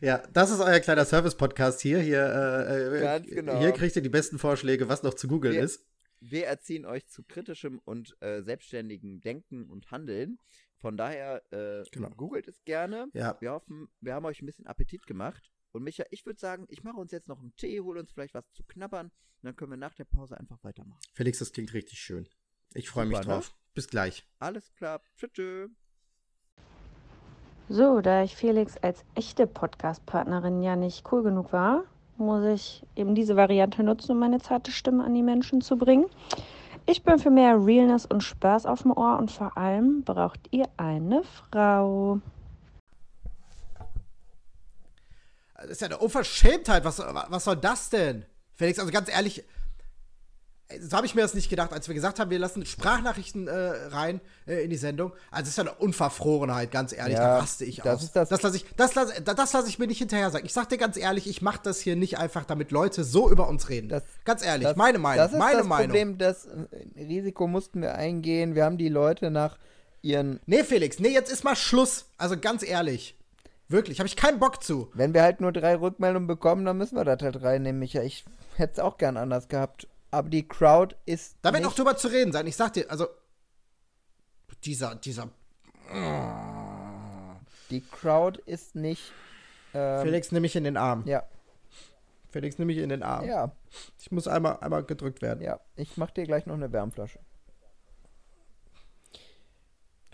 Ja, das ist euer kleiner Service-Podcast hier. Hier, äh, äh, genau. hier kriegt ihr die besten Vorschläge, was noch zu googeln ist. Wir erziehen euch zu kritischem und äh, selbstständigem Denken und Handeln. Von daher äh, Genau. googelt es gerne. Ja. Wir hoffen, wir haben euch ein bisschen Appetit gemacht. Und Micha, ich würde sagen, ich mache uns jetzt noch einen Tee, hole uns vielleicht was zu knabbern und dann können wir nach der Pause einfach weitermachen. Felix, das klingt richtig schön. Ich freue mich ne? drauf. Bis gleich. Alles klar. Tschüss. tschüss. So, da ich Felix als echte Podcast-Partnerin ja nicht cool genug war, muss ich eben diese Variante nutzen, um meine zarte Stimme an die Menschen zu bringen. Ich bin für mehr Realness und Spaß auf dem Ohr und vor allem braucht ihr eine Frau. Das ist ja eine Unverschämtheit. Was, was soll das denn? Felix, also ganz ehrlich, so habe ich mir das nicht gedacht, als wir gesagt haben, wir lassen Sprachnachrichten äh, rein äh, in die Sendung. Also das ist ja eine Unverfrorenheit, ganz ehrlich, Ja, da raste ich das aus. das- das lasse ich, das lasse, das lasse ich mir nicht hinterher sagen. Ich sag dir ganz ehrlich, ich mache das hier nicht einfach, damit Leute so über uns reden. Das- ganz ehrlich, Das- meine Meinung, Das ist meine das Meinung. Problem, das äh, Risiko mussten wir eingehen. Wir haben die Leute nach ihren. Nee, Felix, nee, jetzt ist mal Schluss. Also ganz ehrlich. Wirklich, habe ich keinen Bock zu. Wenn wir halt nur drei Rückmeldungen bekommen, dann müssen wir das halt reinnehmen, Micha. Ich hätte es auch gern anders gehabt. Aber die Crowd ist. Da wird auch drüber zu reden sein. Ich sag dir, also dieser, dieser Die Crowd ist nicht. Ähm, Felix, nimm mich in den Arm. Ja, Felix, nimm mich in den Arm. ja, Ich muss einmal, einmal gedrückt werden. ja. Ich mach dir gleich noch eine Wärmflasche.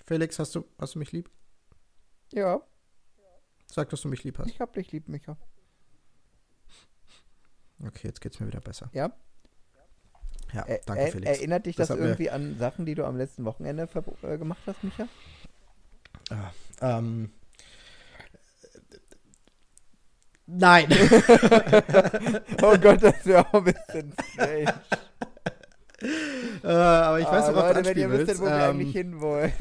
Felix, hast du, hast du mich lieb? Ja, Sag, dass du mich lieb hast. ich hab dich lieb, Micha. Okay, jetzt geht's mir wieder besser. Ja? Ja, danke, er, Felix. Erinnert dich Das das, irgendwie an Sachen, die du am letzten Wochenende äh, gemacht hast, Micha? Ähm, nein. <laughs> <laughs> oh Gott, das wäre auch ein bisschen strange. äh, aber ich weiß, Ah, worauf du Leute, wenn ihr willst. wo wir eigentlich Ähm, hinwollen.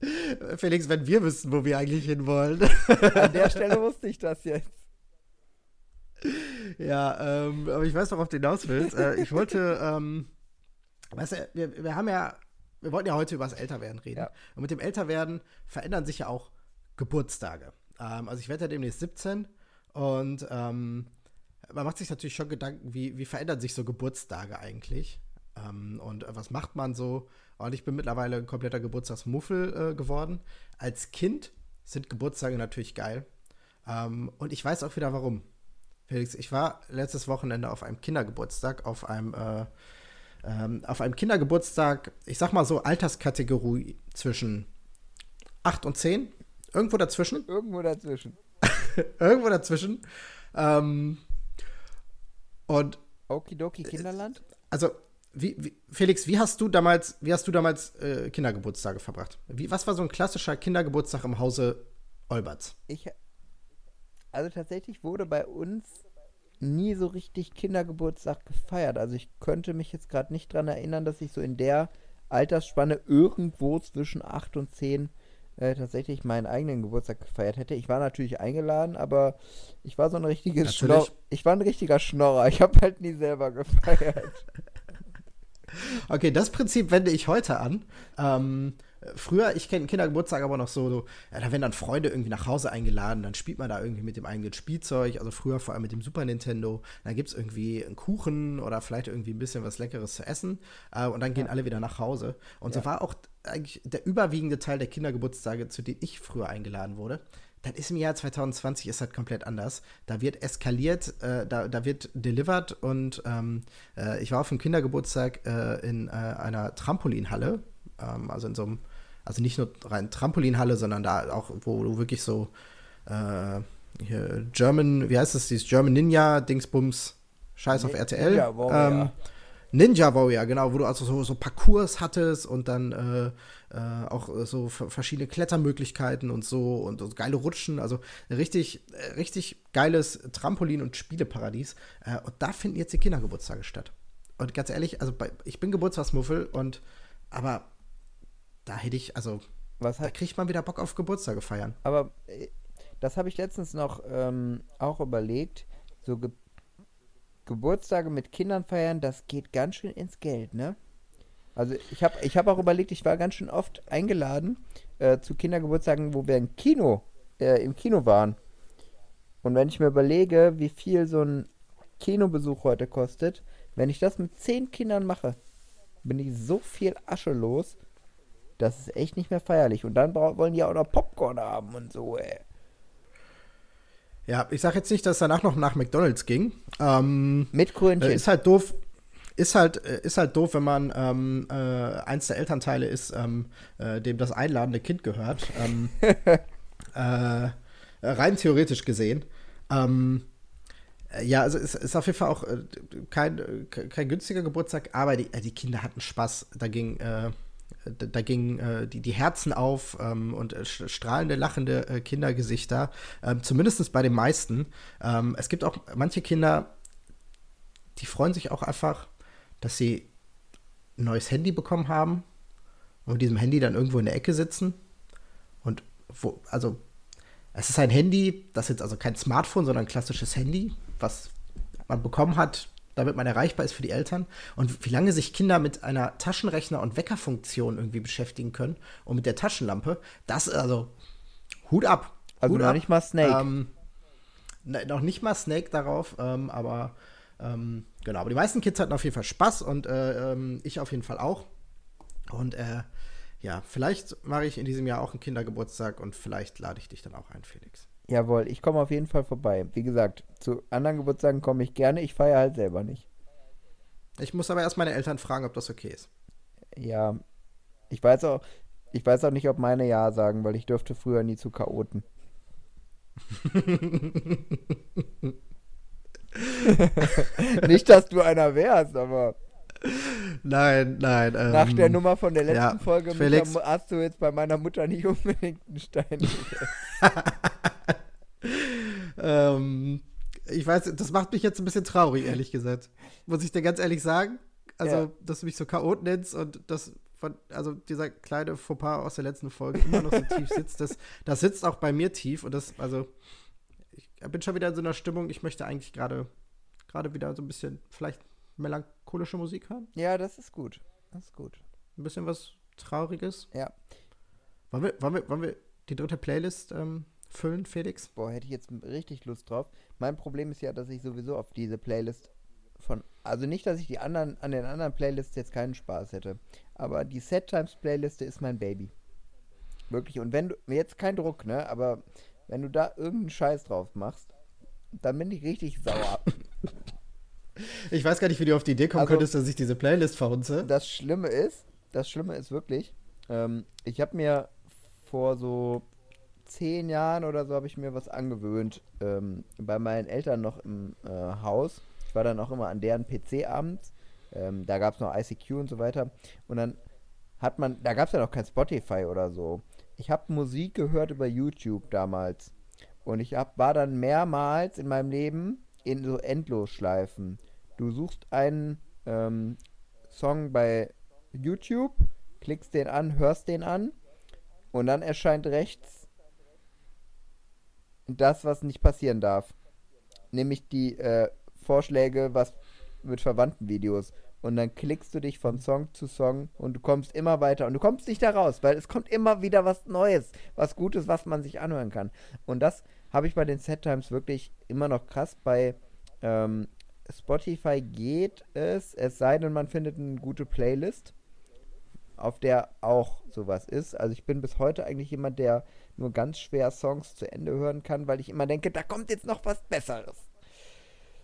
<laughs> Felix, wenn wir wüssten, wo wir eigentlich hinwollen. An der Stelle wusste ich das jetzt. Ja, ähm, aber ich weiß, worauf du hinaus willst. Äh, ich wollte, ähm, weißt du, wir, wir haben ja, wir wollten ja heute über das Älterwerden reden. Ja. Und mit dem Älterwerden verändern sich ja auch Geburtstage. Ähm, also ich werde ja demnächst 17 und ähm, man macht sich natürlich schon Gedanken, wie, wie verändern sich so Geburtstage eigentlich? Ähm, und was macht man so? Und ich bin mittlerweile ein kompletter Geburtstagsmuffel äh, geworden. Als Kind sind Geburtstage natürlich geil. Ähm, und ich weiß auch wieder warum. Felix, ich war letztes Wochenende auf einem Kindergeburtstag, auf einem, äh, ähm, auf einem Kindergeburtstag, ich sag mal so, Alterskategorie zwischen 8 und 10. Irgendwo dazwischen. Irgendwo dazwischen. <laughs> Irgendwo dazwischen. Ähm, und Okidoki Kinderland? also, wie, wie, Felix, wie hast du damals, wie hast du damals äh, Kindergeburtstage verbracht? Wie, was war so ein klassischer Kindergeburtstag im Hause Olberts? Ich, also tatsächlich wurde bei uns nie so richtig Kindergeburtstag gefeiert. Also ich könnte mich jetzt gerade nicht dran erinnern, dass ich so in der Altersspanne irgendwo zwischen 8 und 10 äh, tatsächlich meinen eigenen Geburtstag gefeiert hätte. Ich war natürlich eingeladen, aber ich war so ein richtiges Natürlich. Schnorr Ich war ein richtiger Schnorrer. Ich habe halt nie selber gefeiert. <laughs> Okay, das Prinzip wende ich heute an. Ähm, früher, ich kenne Kindergeburtstag aber noch so, so ja, da werden dann Freunde irgendwie nach Hause eingeladen, dann spielt man da irgendwie mit dem eigenen Spielzeug, also früher vor allem mit dem Super Nintendo. Dann gibt es irgendwie einen Kuchen oder vielleicht irgendwie ein bisschen was Leckeres zu essen äh, und dann gehen alle wieder nach Hause. Und so Ja. war auch eigentlich der überwiegende Teil der Kindergeburtstage, zu denen ich früher eingeladen wurde. Das ist im Jahr 2020 ist das komplett anders. Da wird eskaliert, äh, da, da wird delivered und ähm, äh, ich war auf einem Kindergeburtstag äh, in äh, einer Trampolinhalle, ähm, also in so einem, also nicht nur rein Trampolinhalle, sondern da auch, wo du wirklich so äh, hier German, wie heißt das, dieses German Ninja Dingsbums, Scheiß auf RTL. Ninja Warrior. Ähm, Ninja Warrior, genau, wo du also so, so Parcours hattest und dann äh, äh, auch so ver- verschiedene Klettermöglichkeiten und so und so geile Rutschen, also richtig, richtig geiles Trampolin- und Spieleparadies. Äh, und da finden jetzt die Kindergeburtstage statt. Und ganz ehrlich, also bei, ich bin Geburtstagsmuffel und aber da hätte ich, also Was da hat, kriegt man wieder Bock auf Geburtstage feiern. aber äh, das habe ich letztens noch ähm, auch überlegt. So Ge Geburtstage mit Kindern feiern, das geht ganz schön ins Geld, ne? Also ich habe ich hab auch überlegt, ich war ganz schön oft eingeladen äh, zu Kindergeburtstagen, wo wir im Kino, äh, im Kino waren. Und wenn ich mir überlege, wie viel so ein Kinobesuch heute kostet, wenn ich das mit zehn Kindern mache, bin ich so viel Asche los, das ist echt nicht mehr feierlich. Und dann wollen die auch noch Popcorn haben und so, ey. Ja, ich sag jetzt nicht, dass danach noch nach McDonalds ging. Ähm, Mit Krönchen. Äh, ist halt doof. Ist halt, äh, ist halt doof, wenn man ähm, äh, eins der Elternteile ist, ähm, äh, dem das einladende Kind gehört. Ähm, <laughs> äh, rein theoretisch gesehen. Ähm, äh, ja, also es ist auf jeden Fall auch kein, kein günstiger Geburtstag, aber die, die Kinder hatten Spaß. Da ging, äh, da, gingen äh, die, die Herzen auf ähm, und äh, strahlende, lachende äh, Kindergesichter. Ähm, Zumindest bei den meisten. Ähm, es gibt auch manche Kinder, die freuen sich auch einfach, dass sie ein neues Handy bekommen haben und mit diesem Handy dann irgendwo in der Ecke sitzen. Und wo, also, es ist ein Handy, das ist jetzt also kein Smartphone, sondern ein klassisches Handy, was man bekommen hat, damit man erreichbar ist für die Eltern. Und wie lange sich Kinder mit einer Taschenrechner- und Weckerfunktion irgendwie beschäftigen können und mit der Taschenlampe, das ist also Hut ab. Also Hut noch ab. nicht mal Snake. Ähm, ne, noch nicht mal Snake darauf, ähm, aber ähm, genau. Aber die meisten Kids hatten auf jeden Fall Spaß und äh, ähm, ich auf jeden Fall auch. Und äh, ja, vielleicht mache ich in diesem Jahr auch einen Kindergeburtstag und vielleicht lade ich dich dann auch ein, Felix. Jawohl, ich komme auf jeden Fall vorbei. Wie gesagt, zu anderen Geburtstagen komme ich gerne, ich feiere halt selber nicht. Ich muss aber erst meine Eltern fragen, ob das okay ist. Ja, ich weiß auch, ich weiß auch nicht, ob meine Ja sagen, weil ich dürfte früher nie zu Chaoten. <laughs> nicht, dass du einer wärst, aber Nein, nein. Ähm, nach der Nummer von der letzten ja, Folge Felix. hast du jetzt bei meiner Mutter nicht unbedingt einen Stein. <laughs> <laughs> Ähm, ich weiß, das macht mich jetzt ein bisschen traurig, ehrlich gesagt. Muss ich dir ganz ehrlich sagen. Also, Ja. dass du mich so Chaot nennst und das von, also dieser kleine Fauxpas aus der letzten Folge immer noch so tief sitzt, das, das sitzt auch bei mir tief und das, also, ich bin schon wieder in so einer Stimmung, ich möchte eigentlich gerade, gerade wieder so ein bisschen vielleicht melancholische Musik hören. ja, das ist gut. Das ist gut. Ein bisschen was Trauriges. Ja. Wollen wir, wollen wir, wollen wir die dritte Playlist ähm, füllen, Felix? Boah, hätte ich jetzt richtig Lust drauf. Mein Problem ist ja, dass ich sowieso auf diese Playlist von. Also nicht, dass ich die anderen an den anderen Playlists jetzt keinen Spaß hätte. Aber die Set Times Playliste ist mein Baby. Wirklich. Und wenn du. Jetzt kein Druck, ne? Aber wenn du da irgendeinen Scheiß drauf machst, dann bin ich richtig sauer. <laughs> Ich weiß gar nicht, wie du auf die Idee kommen Also- könntest, dass ich diese Playlist verhunze. Das Schlimme ist, das Schlimme ist wirklich, ähm, ich habe mir vor so zehn Jahren oder so habe ich mir was angewöhnt. Ähm, bei meinen Eltern noch im äh, Haus. Ich war dann auch immer an deren PC abends. Ähm, da gab es noch ICQ und so weiter. Und dann hat man, da gab es ja noch kein Spotify oder so. Ich habe Musik gehört über YouTube damals. Und ich hab, war dann mehrmals in meinem Leben in so Endlosschleifen. Du suchst einen ähm, Song bei YouTube, klickst den an, hörst den an und dann erscheint rechts das, was nicht passieren darf. Nämlich die äh, Vorschläge, was mit verwandten Videos. Und dann klickst du dich von Song zu Song und du kommst immer weiter und du kommst nicht da raus, weil es kommt immer wieder was Neues, was Gutes, was man sich anhören kann. Und das habe ich bei den Set Times wirklich immer noch krass. Bei ähm, Spotify geht es, es sei denn, man findet eine gute Playlist, auf der auch sowas ist. Also ich bin bis heute eigentlich jemand, der nur ganz schwer Songs zu Ende hören kann, weil ich immer denke, da kommt jetzt noch was Besseres.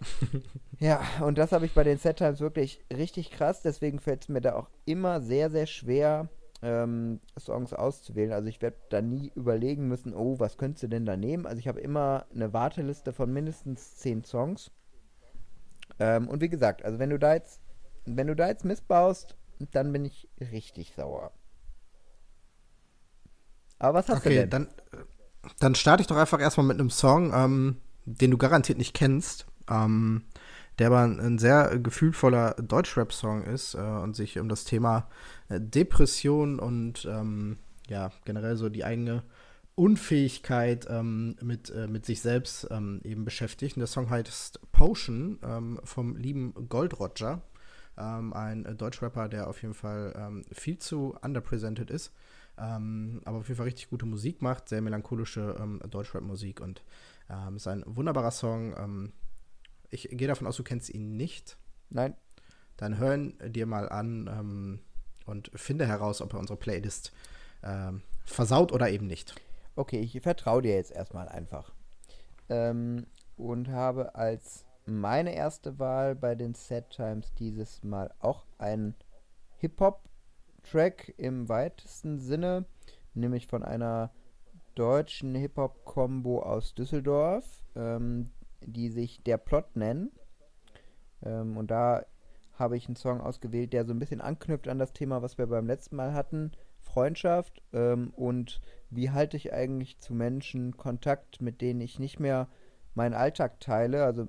<laughs> ja, und das habe ich bei den Set Times wirklich richtig krass. Deswegen fällt es mir da auch immer sehr, sehr schwer, ähm, Songs auszuwählen. Also ich werde da nie überlegen müssen, oh, was könntest du denn da nehmen? Also ich habe immer eine Warteliste von mindestens zehn Songs. Ähm, und wie gesagt, also wenn du da jetzt, wenn du da jetzt missbaust, dann bin ich richtig sauer. Aber was hast okay, du denn? Dann, dann starte ich doch einfach erstmal mit einem Song, ähm, den du garantiert nicht kennst. Ähm, der aber ein, sehr gefühlvoller Deutschrap-Song ist äh, und sich um das Thema äh, Depression und ähm, ja, generell so die eigene Unfähigkeit ähm, mit, äh, mit sich selbst ähm, eben beschäftigt. Und der Song heißt Potion ähm, vom lieben Gold Roger, ähm, ein Deutschrapper, der auf jeden Fall ähm, viel zu underpresented ist, ähm, aber auf jeden Fall richtig gute Musik macht, sehr melancholische Deutschrap-Musik und ist ein wunderbarer Song. ich gehe davon aus, du kennst ihn nicht. Nein. Dann hören dir mal an und finde heraus, ob er unsere Playlist versaut oder eben nicht. Okay, ich vertraue dir jetzt erstmal einfach. Ähm, und habe als meine erste Wahl bei den Set Times dieses Mal auch einen Hip-Hop-Track im weitesten Sinne, nämlich von einer deutschen Hip-Hop-Kombo aus Düsseldorf, ähm, die sich Der Plot nennen. Ähm, und da habe ich einen Song ausgewählt, der so ein bisschen anknüpft an das Thema, was wir beim letzten Mal hatten, Freundschaft ähm, und wie halte ich eigentlich zu Menschen Kontakt, mit denen ich nicht mehr meinen Alltag teile. Also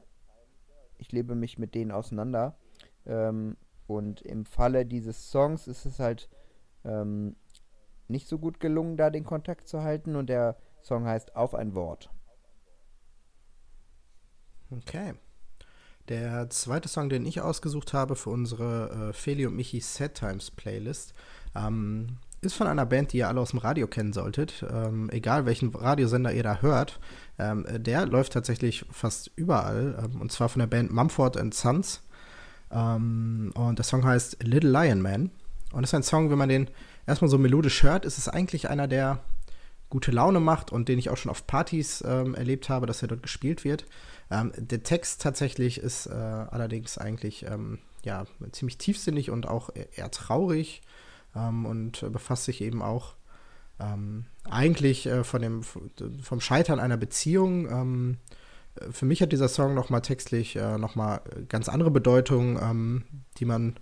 ich lebe mich mit denen auseinander. Ähm, und im Falle dieses Songs ist es halt ähm, nicht so gut gelungen, da den Kontakt zu halten. Und der Song heißt Auf ein Wort. Okay. Der zweite Song, den ich ausgesucht habe für unsere äh, Feli und Michi Set Times Playlist, ähm, ist von einer Band, die ihr alle aus dem Radio kennen solltet. Ähm, egal welchen Radiosender ihr da hört, ähm, der läuft tatsächlich fast überall. Ähm, und zwar von der Band Mumford Sons. Ähm, und der Song heißt Little Lion Man. Und das ist ein Song, wenn man den erstmal so melodisch hört, ist es eigentlich einer, der gute Laune macht und den ich auch schon auf Partys ähm, erlebt habe, dass er dort gespielt wird. Ähm, der Text tatsächlich ist äh, allerdings eigentlich ja, ziemlich tiefsinnig und auch eher traurig ähm, und befasst sich eben auch ähm, eigentlich äh, von dem, vom Scheitern einer Beziehung. Für mich hat dieser Song nochmal textlich äh, nochmal ganz andere Bedeutung, ähm, die man,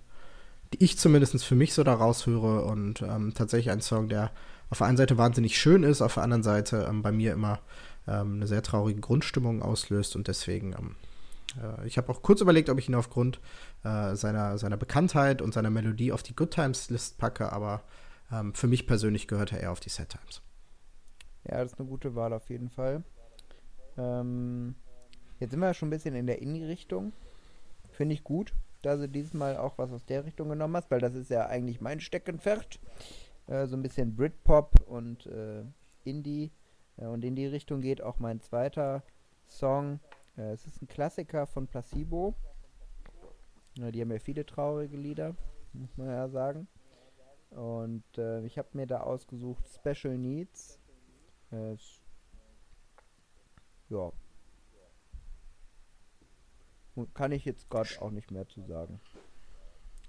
die ich zumindest für mich so daraus höre und ähm, tatsächlich ein Song, der auf der einen Seite wahnsinnig schön ist, auf der anderen Seite ähm, bei mir immer ähm, eine sehr traurige Grundstimmung auslöst und deswegen ähm, äh, ich habe auch kurz überlegt, ob ich ihn aufgrund äh, seiner, seiner Bekanntheit und seiner Melodie auf die Good Times List packe, aber ähm, für mich persönlich gehört er eher auf die Sad Times. Ja, das ist eine gute Wahl auf jeden Fall. Ähm, jetzt sind wir schon ein bisschen in der Indie-Richtung. Finde ich gut, dass du diesmal auch was aus der Richtung genommen hast, weil das ist ja eigentlich mein Steckenpferd. Äh, so ein bisschen Britpop und äh, Indie. Ja, und in die Richtung geht auch mein zweiter Song. Äh, es ist ein Klassiker von Placebo. Ja, die haben ja viele traurige Lieder, muss man ja sagen. Und äh, ich habe mir da ausgesucht Special Needs. Äh, ja. Kann ich jetzt gerade auch nicht mehr zu sagen.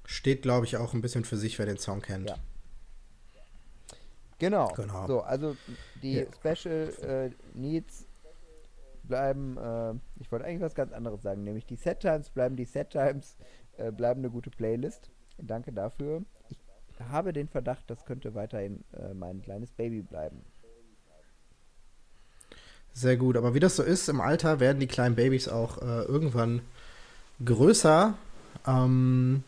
Steht, glaube ich, auch ein bisschen für sich, wer den Song kennt. Ja. Genau. Genau. So, also die Ja. Special äh, Needs bleiben, äh, ich wollte eigentlich was ganz anderes sagen, nämlich die Set Times bleiben die Set Times, äh, bleiben eine gute Playlist. Danke dafür. Ich habe den Verdacht, das könnte weiterhin äh, mein kleines Baby bleiben. Sehr gut, aber wie das so ist, im Alter werden die kleinen Babys auch äh, irgendwann größer. Ähm,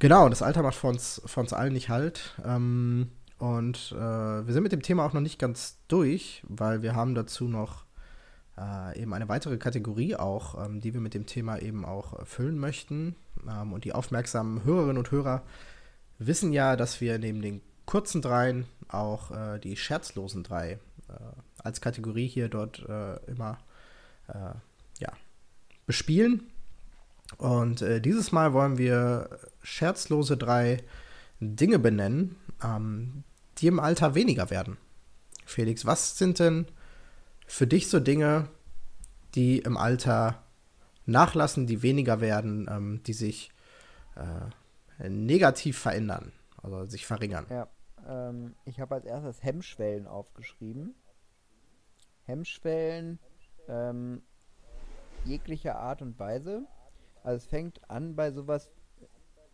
genau, das Alter macht für uns, für uns allen nicht halt. Ähm, und äh, wir sind mit dem Thema auch noch nicht ganz durch, weil wir haben dazu noch äh, eben eine weitere Kategorie auch, ähm, die wir mit dem Thema eben auch erfüllen möchten. Ähm, und die aufmerksamen Hörerinnen und Hörer wissen ja, dass wir neben den kurzen dreien auch äh, die scherzlosen drei äh, als Kategorie hier dort äh, immer äh, ja, bespielen. Und äh, dieses Mal wollen wir scherzlose drei Dinge benennen, ähm, die im Alter weniger werden. Felix, was sind denn für dich so Dinge, die im Alter nachlassen, die weniger werden, ähm, die sich äh, negativ verändern, also sich verringern? Ja, ähm, ich habe als erstes Hemmschwellen aufgeschrieben. Hemmschwellen ähm, jeglicher Art und Weise. Also es fängt an bei sowas,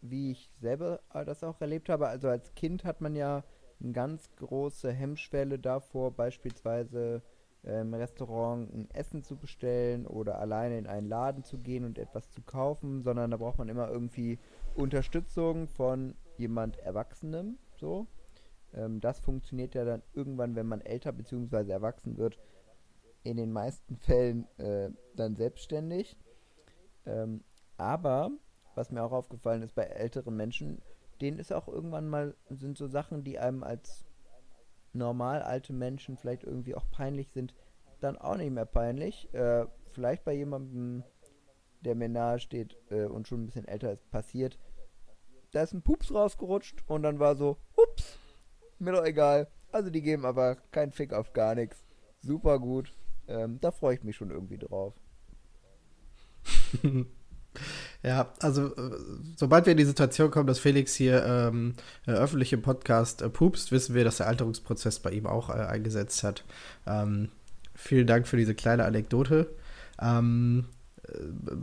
wie ich selber das auch erlebt habe. Also als Kind hat man ja eine ganz große Hemmschwelle davor, beispielsweise im Restaurant ein Essen zu bestellen oder alleine in einen Laden zu gehen und etwas zu kaufen, sondern da braucht man immer irgendwie Unterstützung von jemand Erwachsenem. So. Ähm, das funktioniert ja dann irgendwann, wenn man älter bzw. erwachsen wird, in den meisten Fällen äh, dann selbstständig. Ähm, aber was mir auch aufgefallen ist bei älteren Menschen, denen ist auch irgendwann mal sind so Sachen, die einem als normal alte Menschen vielleicht irgendwie auch peinlich sind, dann auch nicht mehr peinlich. Äh, vielleicht bei jemandem, der mir nahe steht äh, und schon ein bisschen älter ist, passiert. Da ist ein Pups rausgerutscht und dann war so, ups, mir doch egal. Also die geben aber keinen Fick auf gar nichts. Super gut. Ähm, da freue ich mich schon irgendwie drauf. <laughs> Ja, also äh, sobald wir in die Situation kommen, dass Felix hier ähm, äh, öffentlich im Podcast äh, pupst, wissen wir, dass der Alterungsprozess bei ihm auch äh, eingesetzt hat. Ähm, vielen Dank für diese kleine Anekdote. Ähm, äh,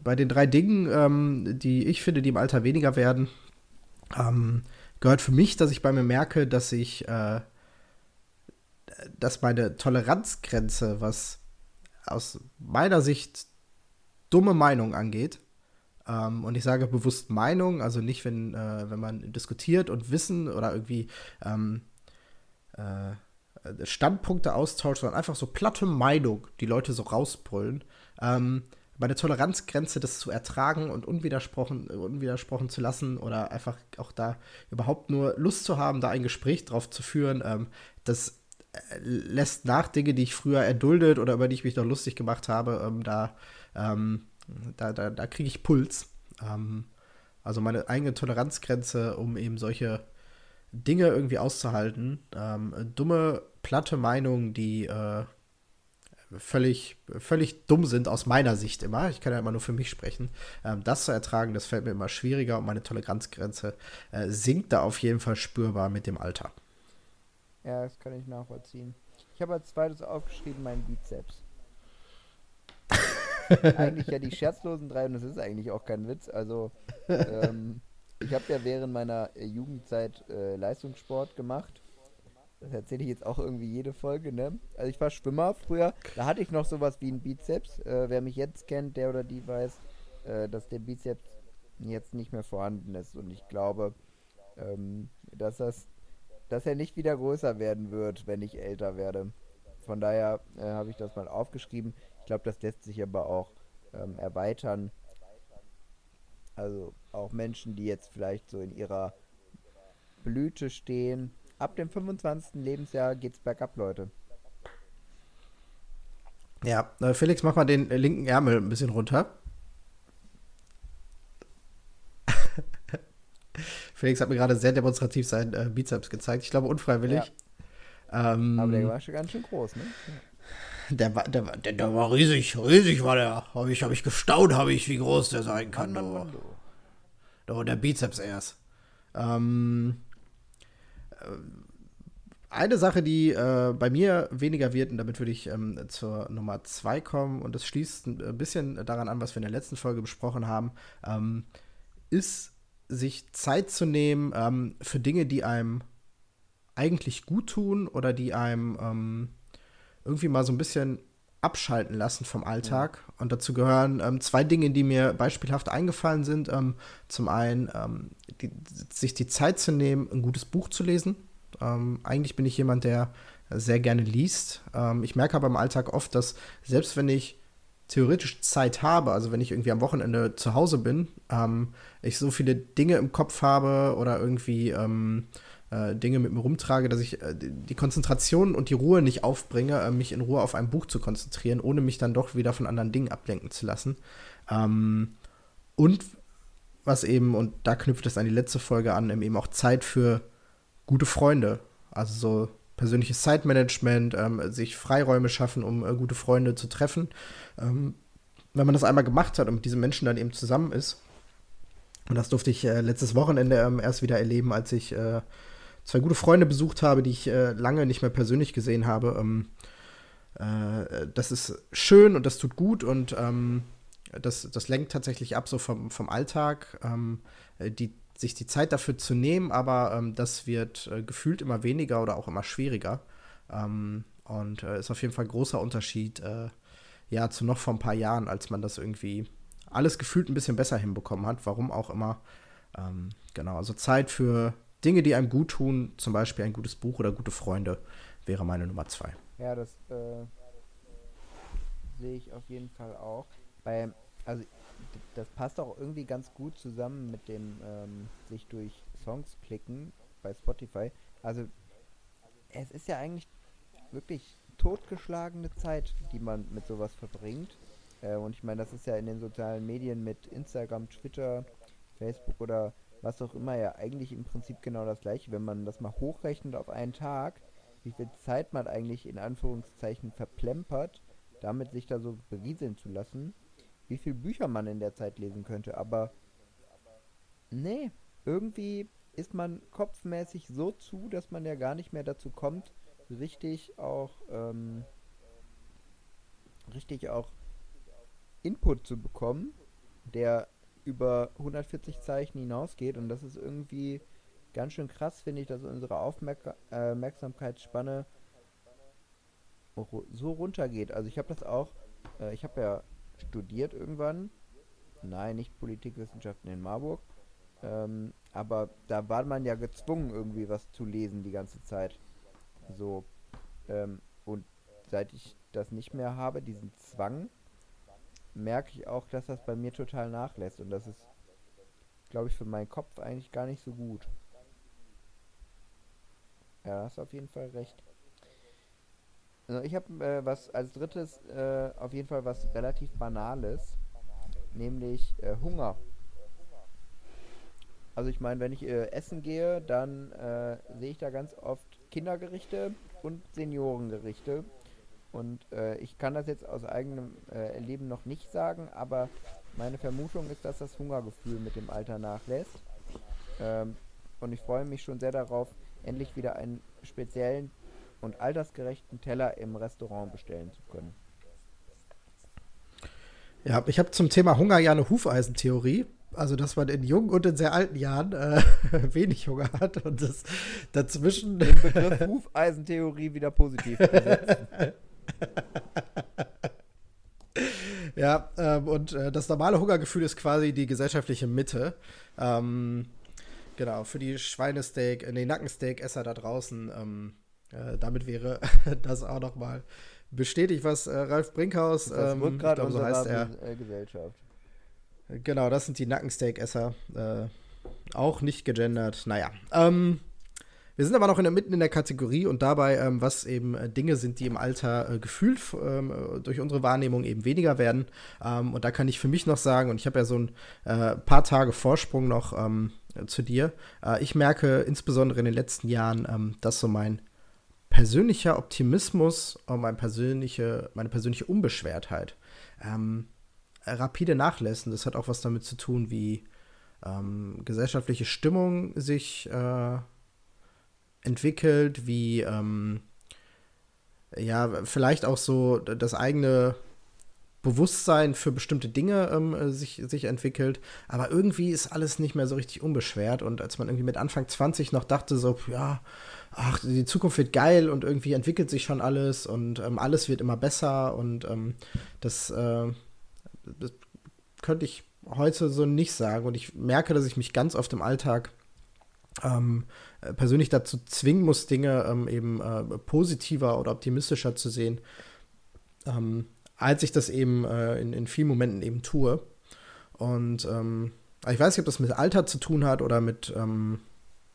bei den drei Dingen, ähm, die ich finde, die im Alter weniger werden, ähm, gehört für mich, dass ich bei mir merke, dass ich, äh, dass meine Toleranzgrenze, was aus meiner Sicht dumme Meinung angeht, ähm, und ich sage bewusst Meinung, also nicht, wenn, äh, wenn man diskutiert und Wissen oder irgendwie ähm, äh, Standpunkte austauscht, sondern einfach so platte Meinung, die Leute so rausbrüllen. Ähm, meine Toleranzgrenze, das zu ertragen und unwidersprochen, unwidersprochen zu lassen oder einfach auch da überhaupt nur Lust zu haben, da ein Gespräch drauf zu führen, ähm, das lässt nach Dinge, die ich früher erduldet oder über die ich mich noch lustig gemacht habe, ähm, da, ähm, da, da, da kriege ich Puls. Ähm, also meine eigene Toleranzgrenze, um eben solche Dinge irgendwie auszuhalten. Ähm, dumme, platte Meinungen, die äh, völlig, völlig dumm sind aus meiner Sicht immer. Ich kann ja immer nur für mich sprechen. Ähm, das zu ertragen, das fällt mir immer schwieriger und meine Toleranzgrenze äh, sinkt da auf jeden Fall spürbar mit dem Alter. Ja, das kann ich nachvollziehen. Ich habe als zweites aufgeschrieben meinen Bizeps. <laughs> eigentlich ja die scherzlosen drei und das ist eigentlich auch kein Witz. Also ähm, ich habe ja während meiner äh, Jugendzeit äh, Leistungssport gemacht. Das erzähle ich jetzt auch irgendwie jede Folge, ne? Also ich war Schwimmer früher, da hatte ich noch sowas wie einen Bizeps. Äh, wer mich jetzt kennt, der oder die weiß, äh, dass der Bizeps jetzt nicht mehr vorhanden ist. Und ich glaube, ähm, dass das dass er nicht wieder größer werden wird, wenn ich älter werde. Von daher äh, habe ich das mal aufgeschrieben. Ich glaube, das lässt sich aber auch ähm, erweitern. Also auch Menschen, die jetzt vielleicht so in ihrer Blüte stehen. Ab dem 25. Lebensjahr geht's bergab, Leute. Ja, äh, Felix, mach mal den äh, linken Ärmel ein bisschen runter. Felix hat mir gerade sehr demonstrativ seinen äh, Bizeps gezeigt. Ich glaube, unfreiwillig. Ja. Ähm, Aber der war schon ganz schön groß, ne? Der war, der, war, der, der war riesig, riesig war der. Habe ich, hab ich gestaunt, habe ich, wie groß der sein kann. Mann. Mann. Oh, der Bizeps erst. Ähm, äh, eine Sache, die äh, bei mir weniger wird, und damit würde ich ähm, zur Nummer zwei kommen, und das schließt ein bisschen daran an, was wir in der letzten Folge besprochen haben, ähm, ist, sich Zeit zu nehmen ähm, für Dinge, die einem eigentlich gut tun oder die einem ähm, irgendwie mal so ein bisschen abschalten lassen vom Alltag. Ja. Und dazu gehören ähm, zwei Dinge, die mir beispielhaft eingefallen sind. Ähm, zum einen, ähm, die, sich die Zeit zu nehmen, ein gutes Buch zu lesen. Ähm, eigentlich bin ich jemand, der sehr gerne liest. Ähm, ich merke aber im Alltag oft, dass selbst wenn ich theoretisch Zeit habe, also wenn ich irgendwie am Wochenende zu Hause bin, ähm, ich so viele Dinge im Kopf habe oder irgendwie äh, Dinge mit mir rumtrage, dass ich äh, die Konzentration und die Ruhe nicht aufbringe, äh, mich in Ruhe auf ein Buch zu konzentrieren, ohne mich dann doch wieder von anderen Dingen ablenken zu lassen. Ähm, und was eben, und da knüpft es an die letzte Folge an, eben auch Zeit für gute Freunde. Also so persönliches Zeitmanagement, ähm, sich Freiräume schaffen, um äh, gute Freunde zu treffen. Ähm, wenn man das einmal gemacht hat und mit diesen Menschen dann eben zusammen ist, und das durfte ich äh, letztes Wochenende ähm, erst wieder erleben, als ich äh, zwei gute Freunde besucht habe, die ich äh, lange nicht mehr persönlich gesehen habe. Ähm, äh, das ist schön und das tut gut und ähm, das, das lenkt tatsächlich ab so vom, vom Alltag, ähm, äh, die, sich die Zeit dafür zu nehmen, aber ähm, das wird äh, gefühlt immer weniger oder auch immer schwieriger. Ähm, und äh, ist auf jeden Fall ein großer Unterschied äh, ja, zu noch vor ein paar Jahren, als man das irgendwie alles gefühlt ein bisschen besser hinbekommen hat, warum auch immer. Ähm, genau, also Zeit für Dinge, die einem gut tun, zum Beispiel ein gutes Buch oder gute Freunde, wäre meine Nummer zwei. Ja, das äh, sehe ich auf jeden Fall auch. Bei, also das passt auch irgendwie ganz gut zusammen mit dem ähm, sich durch Songs klicken bei Spotify. Also es ist ja eigentlich wirklich totgeschlagene Zeit, die man mit sowas verbringt. Äh, und ich meine, das ist ja in den sozialen Medien mit Instagram, Twitter, Facebook oder was auch immer ja eigentlich im Prinzip genau das gleiche, wenn man das mal hochrechnet auf einen Tag, wie viel Zeit man eigentlich in Anführungszeichen verplempert, damit sich da so berieseln zu lassen, wie viel Bücher man in der Zeit lesen könnte, aber nee, irgendwie ist man kopfmäßig so zu, dass man ja gar nicht mehr dazu kommt, richtig auch ähm, richtig auch Input zu bekommen, der über 140 Zeichen hinausgeht und das ist irgendwie ganz schön krass, finde ich, dass unsere Aufmerk äh, Aufmerksamkeitsspanne so runtergeht. Also ich habe das auch, äh, ich habe ja studiert irgendwann, nein, nicht Politikwissenschaften in Marburg, ähm, aber da war man ja gezwungen, irgendwie was zu lesen die ganze Zeit. So, ähm, und seit ich das nicht mehr habe, diesen Zwang, merke ich auch, dass das bei mir total nachlässt. Und das ist, glaube ich, für meinen Kopf eigentlich gar nicht so gut. Ja, hast auf jeden Fall recht. Also ich habe äh, was als drittes äh, auf jeden Fall was relativ Banales, nämlich äh, Hunger. Also ich meine, wenn ich äh, essen gehe, dann äh, sehe ich da ganz oft Kindergerichte und Seniorengerichte und äh, ich kann das jetzt aus eigenem Erleben noch nicht sagen, aber meine Vermutung ist, dass das Hungergefühl mit dem Alter nachlässt. Ähm, und ich freue mich schon sehr darauf, endlich wieder einen speziellen und altersgerechten Teller im Restaurant bestellen zu können. Ja, ich habe zum Thema Hunger ja eine Hufeisentheorie. Also, dass man in jungen und in sehr alten Jahren äh, <laughs> wenig Hunger hat und das dazwischen. Den Begriff <laughs> Hufeisentheorie wieder positiv <laughs> ja, ähm, und äh, das normale Hungergefühl ist quasi die gesellschaftliche Mitte. Ähm, genau, für die Schweinesteak, äh, nee, Nackensteak-Esser da draußen, ähm, äh, damit wäre <laughs> das auch nochmal bestätigt, was äh, Ralf Brinkhaus, das ähm, wird gerade so heißt er. Äh, Gesellschaft. Genau, das sind die Nackensteak-Esser. Äh, auch nicht gegendert. Naja. Ähm, wir sind aber noch in der, mitten in der Kategorie und dabei, ähm, was eben äh, Dinge sind, die im Alter äh, gefühlt ähm, äh, durch unsere Wahrnehmung eben weniger werden. Ähm, und da kann ich für mich noch sagen, und ich habe ja so ein äh, paar Tage Vorsprung noch ähm, zu dir. Äh, ich merke insbesondere in den letzten Jahren, ähm, dass so mein persönlicher Optimismus und mein persönliche, meine persönliche Unbeschwertheit ähm, rapide nachlässt. das hat auch was damit zu tun, wie gesellschaftliche Stimmung sich äh, entwickelt, wie ähm, ja, vielleicht auch so das eigene Bewusstsein für bestimmte Dinge ähm, sich, sich entwickelt. Aber irgendwie ist alles nicht mehr so richtig unbeschwert. Und als man irgendwie mit Anfang 20 noch dachte, so, ja, ach, die Zukunft wird geil und irgendwie entwickelt sich schon alles und ähm, alles wird immer besser und ähm, das, äh, das könnte ich heute so nicht sagen. Und ich merke, dass ich mich ganz oft im Alltag ähm, persönlich dazu zwingen muss, Dinge ähm, eben äh, positiver oder optimistischer zu sehen, ähm, als ich das eben äh, in, in vielen Momenten eben tue. Und ähm, ich weiß nicht, ob das mit Alter zu tun hat oder mit, ähm,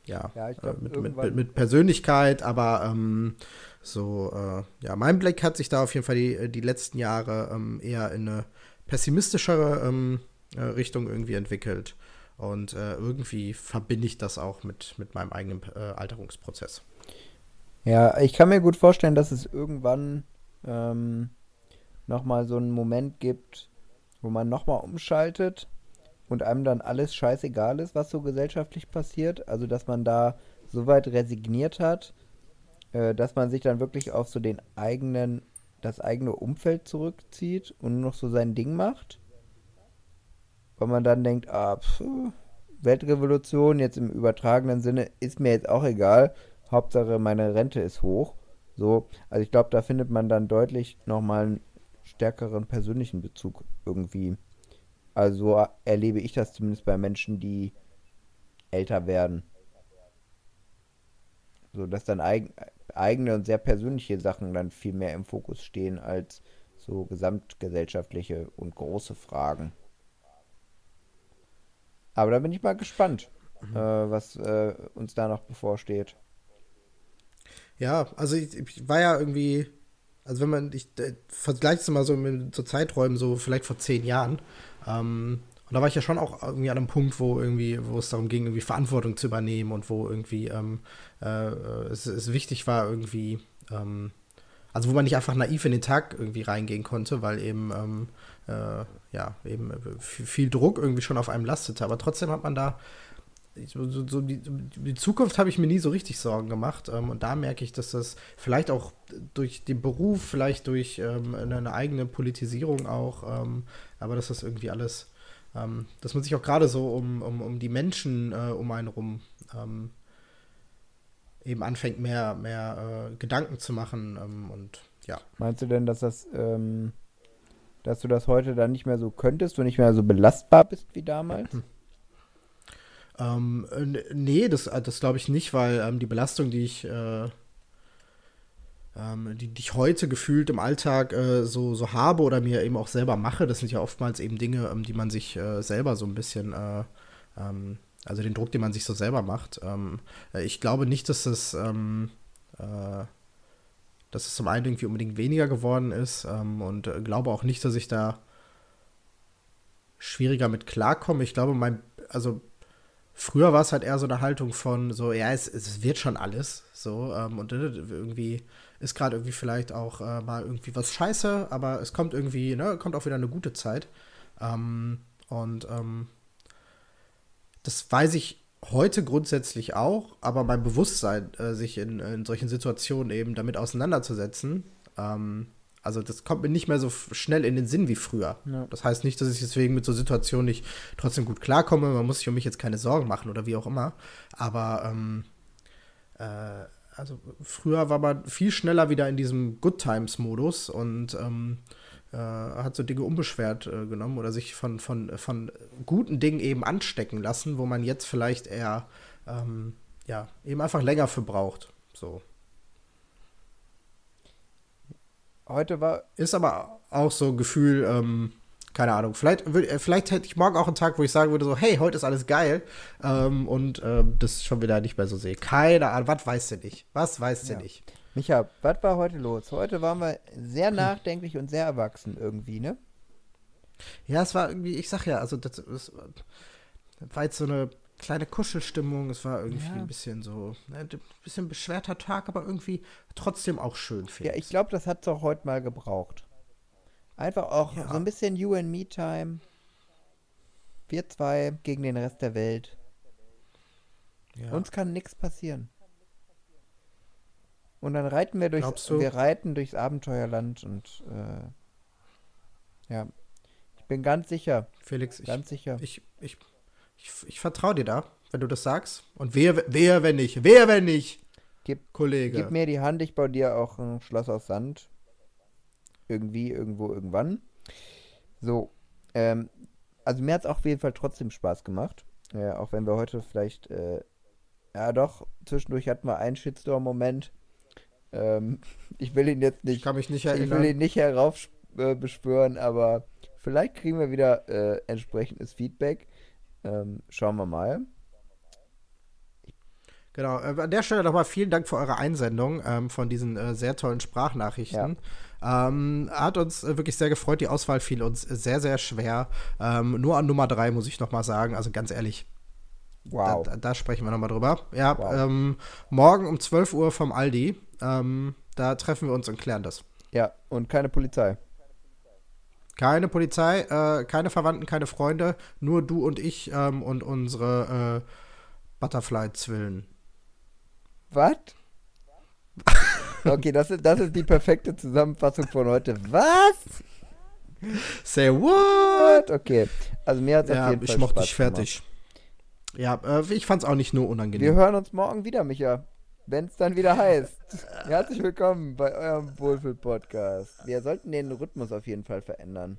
ja, Ja, ich glaub, äh, mit, mit, mit, Persönlichkeit, aber ähm, so, äh, ja, mein Blick hat sich da auf jeden Fall die, die letzten Jahre ähm, eher in eine pessimistischere ähm, äh, Richtung irgendwie entwickelt. Und äh, irgendwie verbinde ich das auch mit, mit meinem eigenen äh, Alterungsprozess. Ja, ich kann mir gut vorstellen, dass es irgendwann ähm, nochmal so einen Moment gibt, wo man nochmal umschaltet und einem dann alles scheißegal ist, was so gesellschaftlich passiert. Also, dass man da so weit resigniert hat, äh, dass man sich dann wirklich auf so den eigenen, das eigene Umfeld zurückzieht und nur noch so sein Ding macht. Weil man dann denkt, ah, pf, Weltrevolution jetzt im übertragenen Sinne ist mir jetzt auch egal. Hauptsache meine Rente ist hoch. So, also ich glaube, da findet man dann deutlich nochmal einen stärkeren persönlichen Bezug irgendwie. Also so erlebe ich das zumindest bei Menschen, die älter werden. So, dass dann eig eigene und sehr persönliche Sachen dann viel mehr im Fokus stehen als so gesamtgesellschaftliche und große Fragen. Aber da bin ich mal gespannt, äh, was äh, uns da noch bevorsteht. Ja, also ich, ich war ja irgendwie, also wenn man, ich äh, vergleiche es mal so mit so Zeiträumen, so vielleicht vor zehn Jahren. Ähm, und da war ich ja schon auch irgendwie an einem Punkt, wo irgendwie, wo es darum ging, irgendwie Verantwortung zu übernehmen und wo irgendwie ähm, äh, es, es wichtig war, irgendwie, ähm, also wo man nicht einfach naiv in den Tag irgendwie reingehen konnte, weil eben, ähm, äh, ja, eben äh, viel viel Druck irgendwie schon auf einem lastete. Aber trotzdem hat man da ich- so, so, die, die Zukunft habe ich mir nie so richtig Sorgen gemacht. Ähm, und da merke ich, dass das vielleicht auch durch den Beruf, vielleicht durch ähm, eine, eigene Politisierung auch, ähm, aber dass das irgendwie alles, ähm, dass man sich auch gerade so um, um, um die Menschen äh, um einen rum ähm, eben anfängt, mehr, mehr äh, Gedanken zu machen. Ähm, und ja. Meinst du denn, dass das, dass du das heute dann nicht mehr so könntest und nicht mehr so belastbar bist wie damals? <clears throat> Ähm, äh, nee, das, äh, das glaube ich nicht, weil ähm, die Belastung, die ich, äh, ähm, die, die ich heute gefühlt im Alltag äh, so, so habe oder mir eben auch selber mache, das sind ja oftmals eben Dinge, ähm, die man sich äh, selber so ein bisschen, äh, ähm, also den Druck, den man sich so selber macht. Ähm, äh, ich glaube nicht, dass das, ähm, äh, dass es zum einen irgendwie unbedingt weniger geworden ist und glaube auch nicht, dass ich da schwieriger mit klarkomme. Ich glaube, mein, also Früher war es halt eher so eine Haltung von so, ja, es, es wird schon alles so ähm, und irgendwie ist gerade irgendwie vielleicht auch äh, mal irgendwie was scheiße, aber es kommt irgendwie, ne, kommt auch wieder eine gute Zeit. Ähm, und ähm, das weiß ich heute grundsätzlich auch, aber mein Bewusstsein, äh, sich in, in solchen Situationen eben damit auseinanderzusetzen, ähm, also das kommt mir nicht mehr so schnell in den Sinn wie früher. Ja. Das heißt nicht, dass ich deswegen mit so Situationen nicht trotzdem gut klarkomme. Man muss sich um mich jetzt keine Sorgen machen oder wie auch immer. Aber ähm, äh, also früher war man viel schneller wieder in diesem Good Times-Modus und ähm, äh, hat so Dinge unbeschwert äh, genommen oder sich von, von, von guten Dingen eben anstecken lassen, wo man jetzt vielleicht eher ähm, ja, eben einfach länger für braucht. So. Heute war, Ist aber auch so ein Gefühl, ähm, keine Ahnung, vielleicht, äh, vielleicht hätte ich morgen auch einen Tag, wo ich sagen würde, so, hey, heute ist alles geil ähm, und ähm, das schon wieder nicht mehr so sehe. Keine Ahnung, was weißt du nicht? Was weißt du Ja. nicht? Micha, was war heute los? Heute waren wir sehr nachdenklich und sehr erwachsen irgendwie, ne? Ja, es war irgendwie, ich sag ja, also das, das war jetzt so eine kleine Kuschelstimmung, es war irgendwie Ja. ein bisschen so, ne, ein bisschen beschwerter Tag, aber irgendwie trotzdem auch schön, finde Ja, ich glaube, das hat es auch heute mal gebraucht. Einfach auch Ja. so ein bisschen You and Me Time. Wir zwei gegen den Rest der Welt. Ja. Uns kann nichts passieren. Und dann reiten wir durchs, wir reiten durchs Abenteuerland und äh, ja, ich bin ganz sicher, Felix, ich, ganz sicher. ich, ich, ich, ich vertraue dir da, wenn du das sagst. Und wer, wer, wenn nicht? Wer, wenn nicht? Gib- Kollege. Gib mir die Hand, ich baue dir auch ein Schloss aus Sand. Irgendwie, irgendwo, irgendwann. So, ähm, also mir hat es auch auf jeden Fall trotzdem Spaß gemacht. Äh, auch wenn wir heute vielleicht, äh, ja doch, zwischendurch hatten wir einen Shitstorm-Moment. Ähm, <laughs> ich will ihn jetzt ich nicht, kann mich nicht ich erinnern. will ihn nicht herauf äh, aber vielleicht kriegen wir wieder äh, entsprechendes Feedback. Ähm, schauen wir mal. Genau, äh, an der Stelle nochmal vielen Dank für eure Einsendung ähm, von diesen äh, sehr tollen Sprachnachrichten. Ähm, hat uns äh, wirklich sehr gefreut. Die Auswahl fiel uns sehr, sehr schwer. Ähm, nur an Nummer drei muss ich nochmal sagen. Also ganz ehrlich, Wow. da, da, da sprechen wir nochmal drüber. Ja, Wow. ähm, morgen um 12 Uhr vom Aldi. Ähm, da treffen wir uns und klären das. Ja, und keine Polizei. Keine Polizei, äh, keine Verwandten, keine Freunde, nur du und ich ähm, und unsere äh, Butterfly-Zwillen. Was? <laughs> Okay, das ist, das ist die perfekte Zusammenfassung von heute. Was? Say what? Okay, also mir hat es Ja, auf jeden ich Fall mochte Spaß dich fertig. Ja, äh, ich fand's auch nicht nur Gemacht. unangenehm. Wir hören uns morgen wieder, Micha. Wenn es dann wieder heißt. Herzlich willkommen bei eurem Wohlfühl-Podcast. Wir sollten den Rhythmus auf jeden Fall verändern.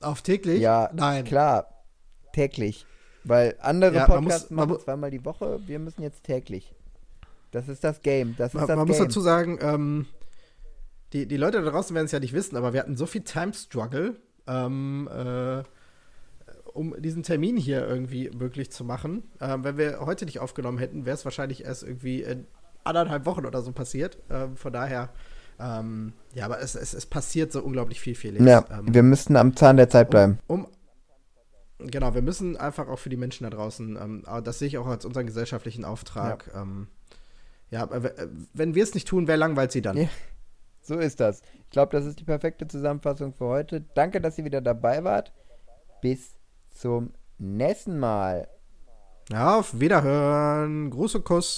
Auf täglich? Ja, Nein. Klar, täglich. Weil andere Ja, Podcasts muss- machen zweimal die Woche, wir müssen jetzt täglich. Das ist das Game. Das ist Man, das man Game. muss dazu sagen, ähm, die, die Leute da draußen werden es ja nicht wissen, aber wir hatten so viel Time-Struggle, ähm, äh, um diesen Termin hier irgendwie möglich zu machen. Ähm, wenn wir heute nicht aufgenommen hätten, wäre es wahrscheinlich erst irgendwie in anderthalb Wochen oder so passiert. Ähm, von daher, ähm, ja, aber es, es, es passiert so unglaublich viel, Felix. ja, ähm, wir müssten am Zahn der Zeit bleiben. um, genau, wir müssen einfach auch für die Menschen da draußen, ähm, das sehe ich auch als unseren gesellschaftlichen Auftrag. Ja, ähm, ja w- äh, wenn wir es nicht tun, wer langweilt sie dann? Ja. So ist das. Ich glaube, das ist die perfekte Zusammenfassung für heute. Danke, dass ihr wieder dabei wart. Bis zum nächsten Mal. Ja, auf Wiederhören. Und Kuss.